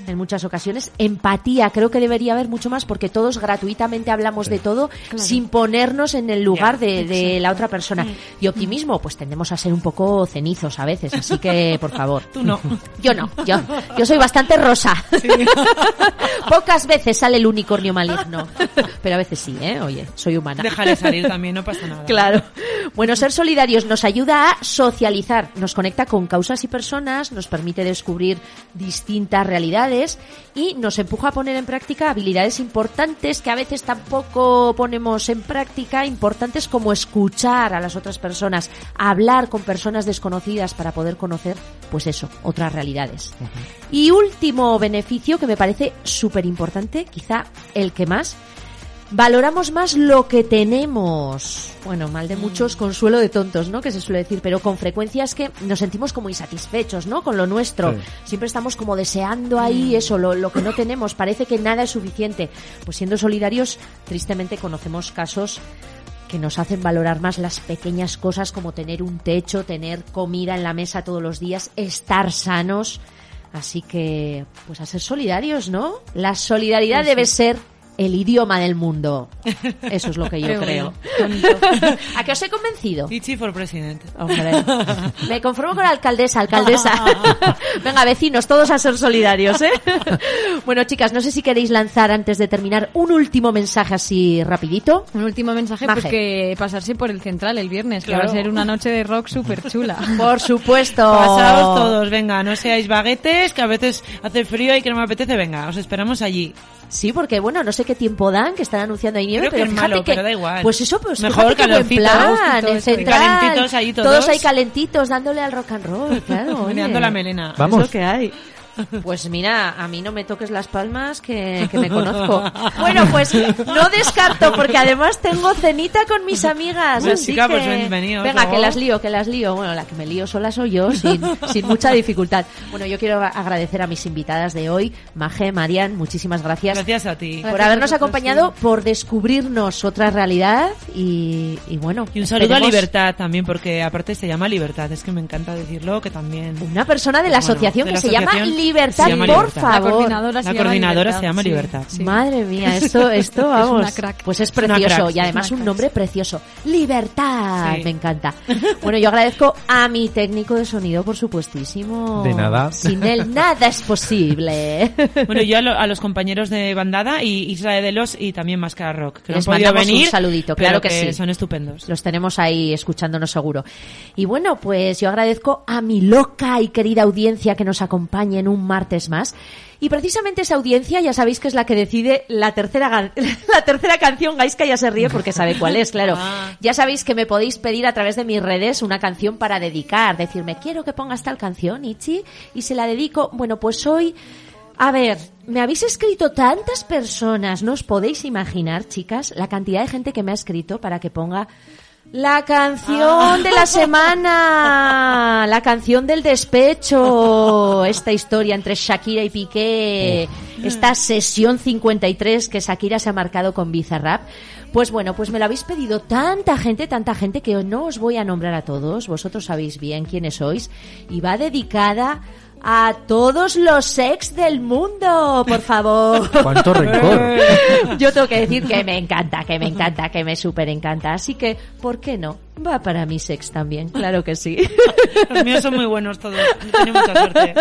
Speaker 2: en muchas ocasiones, empatía creo que debería haber mucho más porque todos gratuitamente hablamos de todo sin ponernos en el lugar
Speaker 5: Ya,
Speaker 2: de, de la otra persona. Y optimismo, pues tendemos a ser un poco cenizos a veces, así que por favor.
Speaker 5: Tú no.
Speaker 2: Yo no, yo, yo soy bastante rosa. Pocas veces sale el unicornio maligno, pero a veces sí, ¿eh? Oye, soy humana.
Speaker 5: Déjale salir también, no pasa nada.
Speaker 2: Claro. Bueno, ser solidarios nos ayuda a socializar, nos conecta con causas y personas, nos permite descubrir distintas realidades y nos empuja a poner en práctica habilidades importantes que a veces tampoco ponemos en práctica, importantes como escuchar a las otras personas, hablar con personas desconocidas para poder conocer, pues eso, otras realidades. Y último beneficio que me parece súper importante, quizá el que más, valoramos más lo que tenemos. Bueno, mal de muchos, consuelo de tontos, ¿no? Que se suele decir, pero con frecuencia es que nos sentimos como insatisfechos, ¿no? Con lo nuestro.
Speaker 3: Sí.
Speaker 2: Siempre estamos como deseando ahí eso, lo, lo que no tenemos. Parece que nada es suficiente. Pues siendo solidarios, tristemente conocemos casos que nos hacen valorar más las pequeñas cosas como tener un techo, tener comida en la mesa todos los días, estar sanos. Así que, pues a ser solidarios, ¿no? La solidaridad debe ser el idioma del mundo. Eso es lo que yo
Speaker 5: Qué
Speaker 2: creo. ¿A qué os he convencido?
Speaker 5: Ichi for president.
Speaker 2: Hombre, me conformo con la alcaldesa, alcaldesa. Venga, vecinos, todos a ser solidarios, ¿eh? Bueno, chicas, no sé si queréis lanzar antes de terminar un último mensaje así rapidito.
Speaker 4: Un último mensaje,
Speaker 2: Maje.
Speaker 4: pues que pasarse por el central el viernes, que va a ser una noche de rock súper chula.
Speaker 2: Por supuesto.
Speaker 5: Pasaos todos, venga, no seáis baguetes, que a veces hace frío y que no me apetece, venga, os esperamos allí.
Speaker 2: Sí, porque bueno, no sé qué tiempo dan, que están anunciando ahí nieve,
Speaker 5: Creo que
Speaker 2: pero fíjate
Speaker 5: malo,
Speaker 2: que
Speaker 5: pero da igual.
Speaker 2: pues eso pues
Speaker 5: Mejor
Speaker 2: qué buen plan,
Speaker 5: gustito,
Speaker 2: en central,
Speaker 5: calentitos ahí todos.
Speaker 2: ahí calentitos dándole al rock and roll, claro.
Speaker 5: Meneando la melena.
Speaker 3: Vamos.
Speaker 2: Es lo que hay. Pues mira, a mí no me toques las palmas que, que me conozco. Bueno, pues no descarto porque además tengo cenita con mis amigas.
Speaker 5: Bueno,
Speaker 2: así
Speaker 5: chica,
Speaker 2: que...
Speaker 5: pues ven- venidos
Speaker 2: Venga, que las lío, que las lío. Bueno, la que me lío sola soy yo, sin, sin mucha dificultad. Bueno, yo quiero agradecer a mis invitadas de hoy, Maje, Marian, muchísimas gracias
Speaker 5: Gracias a ti.
Speaker 2: por habernos acompañado, por descubrirnos otra realidad y, y bueno.
Speaker 5: Y un saludo a
Speaker 2: esperemos-
Speaker 5: Libertad también, porque aparte se llama Libertad, es que me encanta decirlo, que también...
Speaker 2: Una persona de la
Speaker 5: Bueno,
Speaker 2: asociación
Speaker 5: de
Speaker 2: que se llama
Speaker 5: asociación
Speaker 2: Libertad,
Speaker 5: se llama
Speaker 2: por
Speaker 5: Libertad.
Speaker 4: La
Speaker 2: favor.
Speaker 4: coordinadora se
Speaker 5: La
Speaker 4: llama
Speaker 5: coordinadora
Speaker 4: Libertad,
Speaker 5: se llama
Speaker 4: sí,
Speaker 5: Libertad.
Speaker 4: sí.
Speaker 2: Madre mía, esto, esto,
Speaker 4: Es
Speaker 2: vamos.
Speaker 4: una crack.
Speaker 2: Pues es precioso
Speaker 5: crack,
Speaker 2: y además
Speaker 4: es
Speaker 2: un nombre precioso. Libertad,
Speaker 5: Sí.
Speaker 2: me encanta. Bueno, yo agradezco a mi técnico de sonido, por supuestísimo.
Speaker 3: De nada.
Speaker 2: Sin él nada es posible.
Speaker 5: Bueno, yo a, lo- a los compañeros de bandada y Israel de los y también Máscara Rock, que no han
Speaker 2: Les
Speaker 5: podido
Speaker 2: mandamos un
Speaker 5: venir,
Speaker 2: saludito, claro que sí.
Speaker 5: son estupendos.
Speaker 2: Los tenemos ahí escuchándonos seguro. Y bueno, pues yo agradezco a mi loca y querida audiencia que nos acompañe en un martes más. Y precisamente esa audiencia ya sabéis que es la que decide la tercera, la tercera canción. Gaiska ya se ríe porque sabe cuál es, claro.
Speaker 5: Ah.
Speaker 2: Ya sabéis que me podéis pedir a través de mis redes una canción para dedicar. Decirme, quiero que pongas tal canción, Ichi, y se la dedico. Bueno, pues hoy... A ver, me habéis escrito tantas personas, no os podéis imaginar, chicas, la cantidad de gente que me ha escrito para que ponga la canción de la semana, la canción del despecho, esta historia entre Shakira y Piqué, esta sesión 53 que Shakira se ha marcado con Bizarrap. Pues bueno, pues me lo habéis pedido tanta gente, tanta gente que no os voy a nombrar a todos, vosotros sabéis bien quiénes sois, y va dedicada a todos los ex del mundo, por favor.
Speaker 3: ¿Cuánto rencor?
Speaker 2: Yo tengo que decir que me encanta, que me encanta, que me súper encanta. Así que, ¿por qué no? Va para mis ex también, claro que sí.
Speaker 5: Los míos son muy buenos todos, tienen mucha suerte.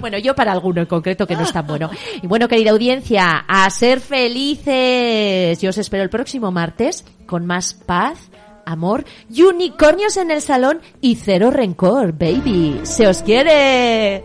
Speaker 2: Bueno, yo para alguno en concreto que no es tan bueno. Y bueno, querida audiencia, a ser felices. Yo os espero el próximo martes con más paz, amor unicornios en el salón y cero rencor, baby. Se os quiere.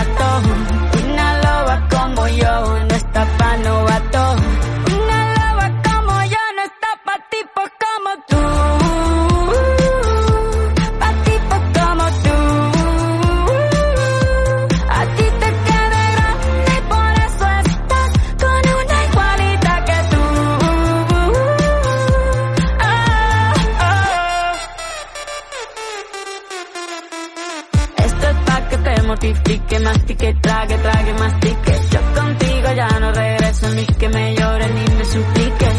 Speaker 8: Mastique, trague, trague, mastique. Yo contigo ya no regreso, ni que me llore ni me suplique.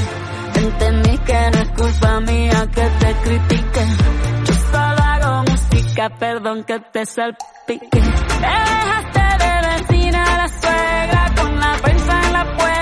Speaker 8: Entendí que no es culpa mía que te critique. Yo solo hago música, perdón que te salpique. Me dejaste de vecina a la suegra con la prensa en la puerta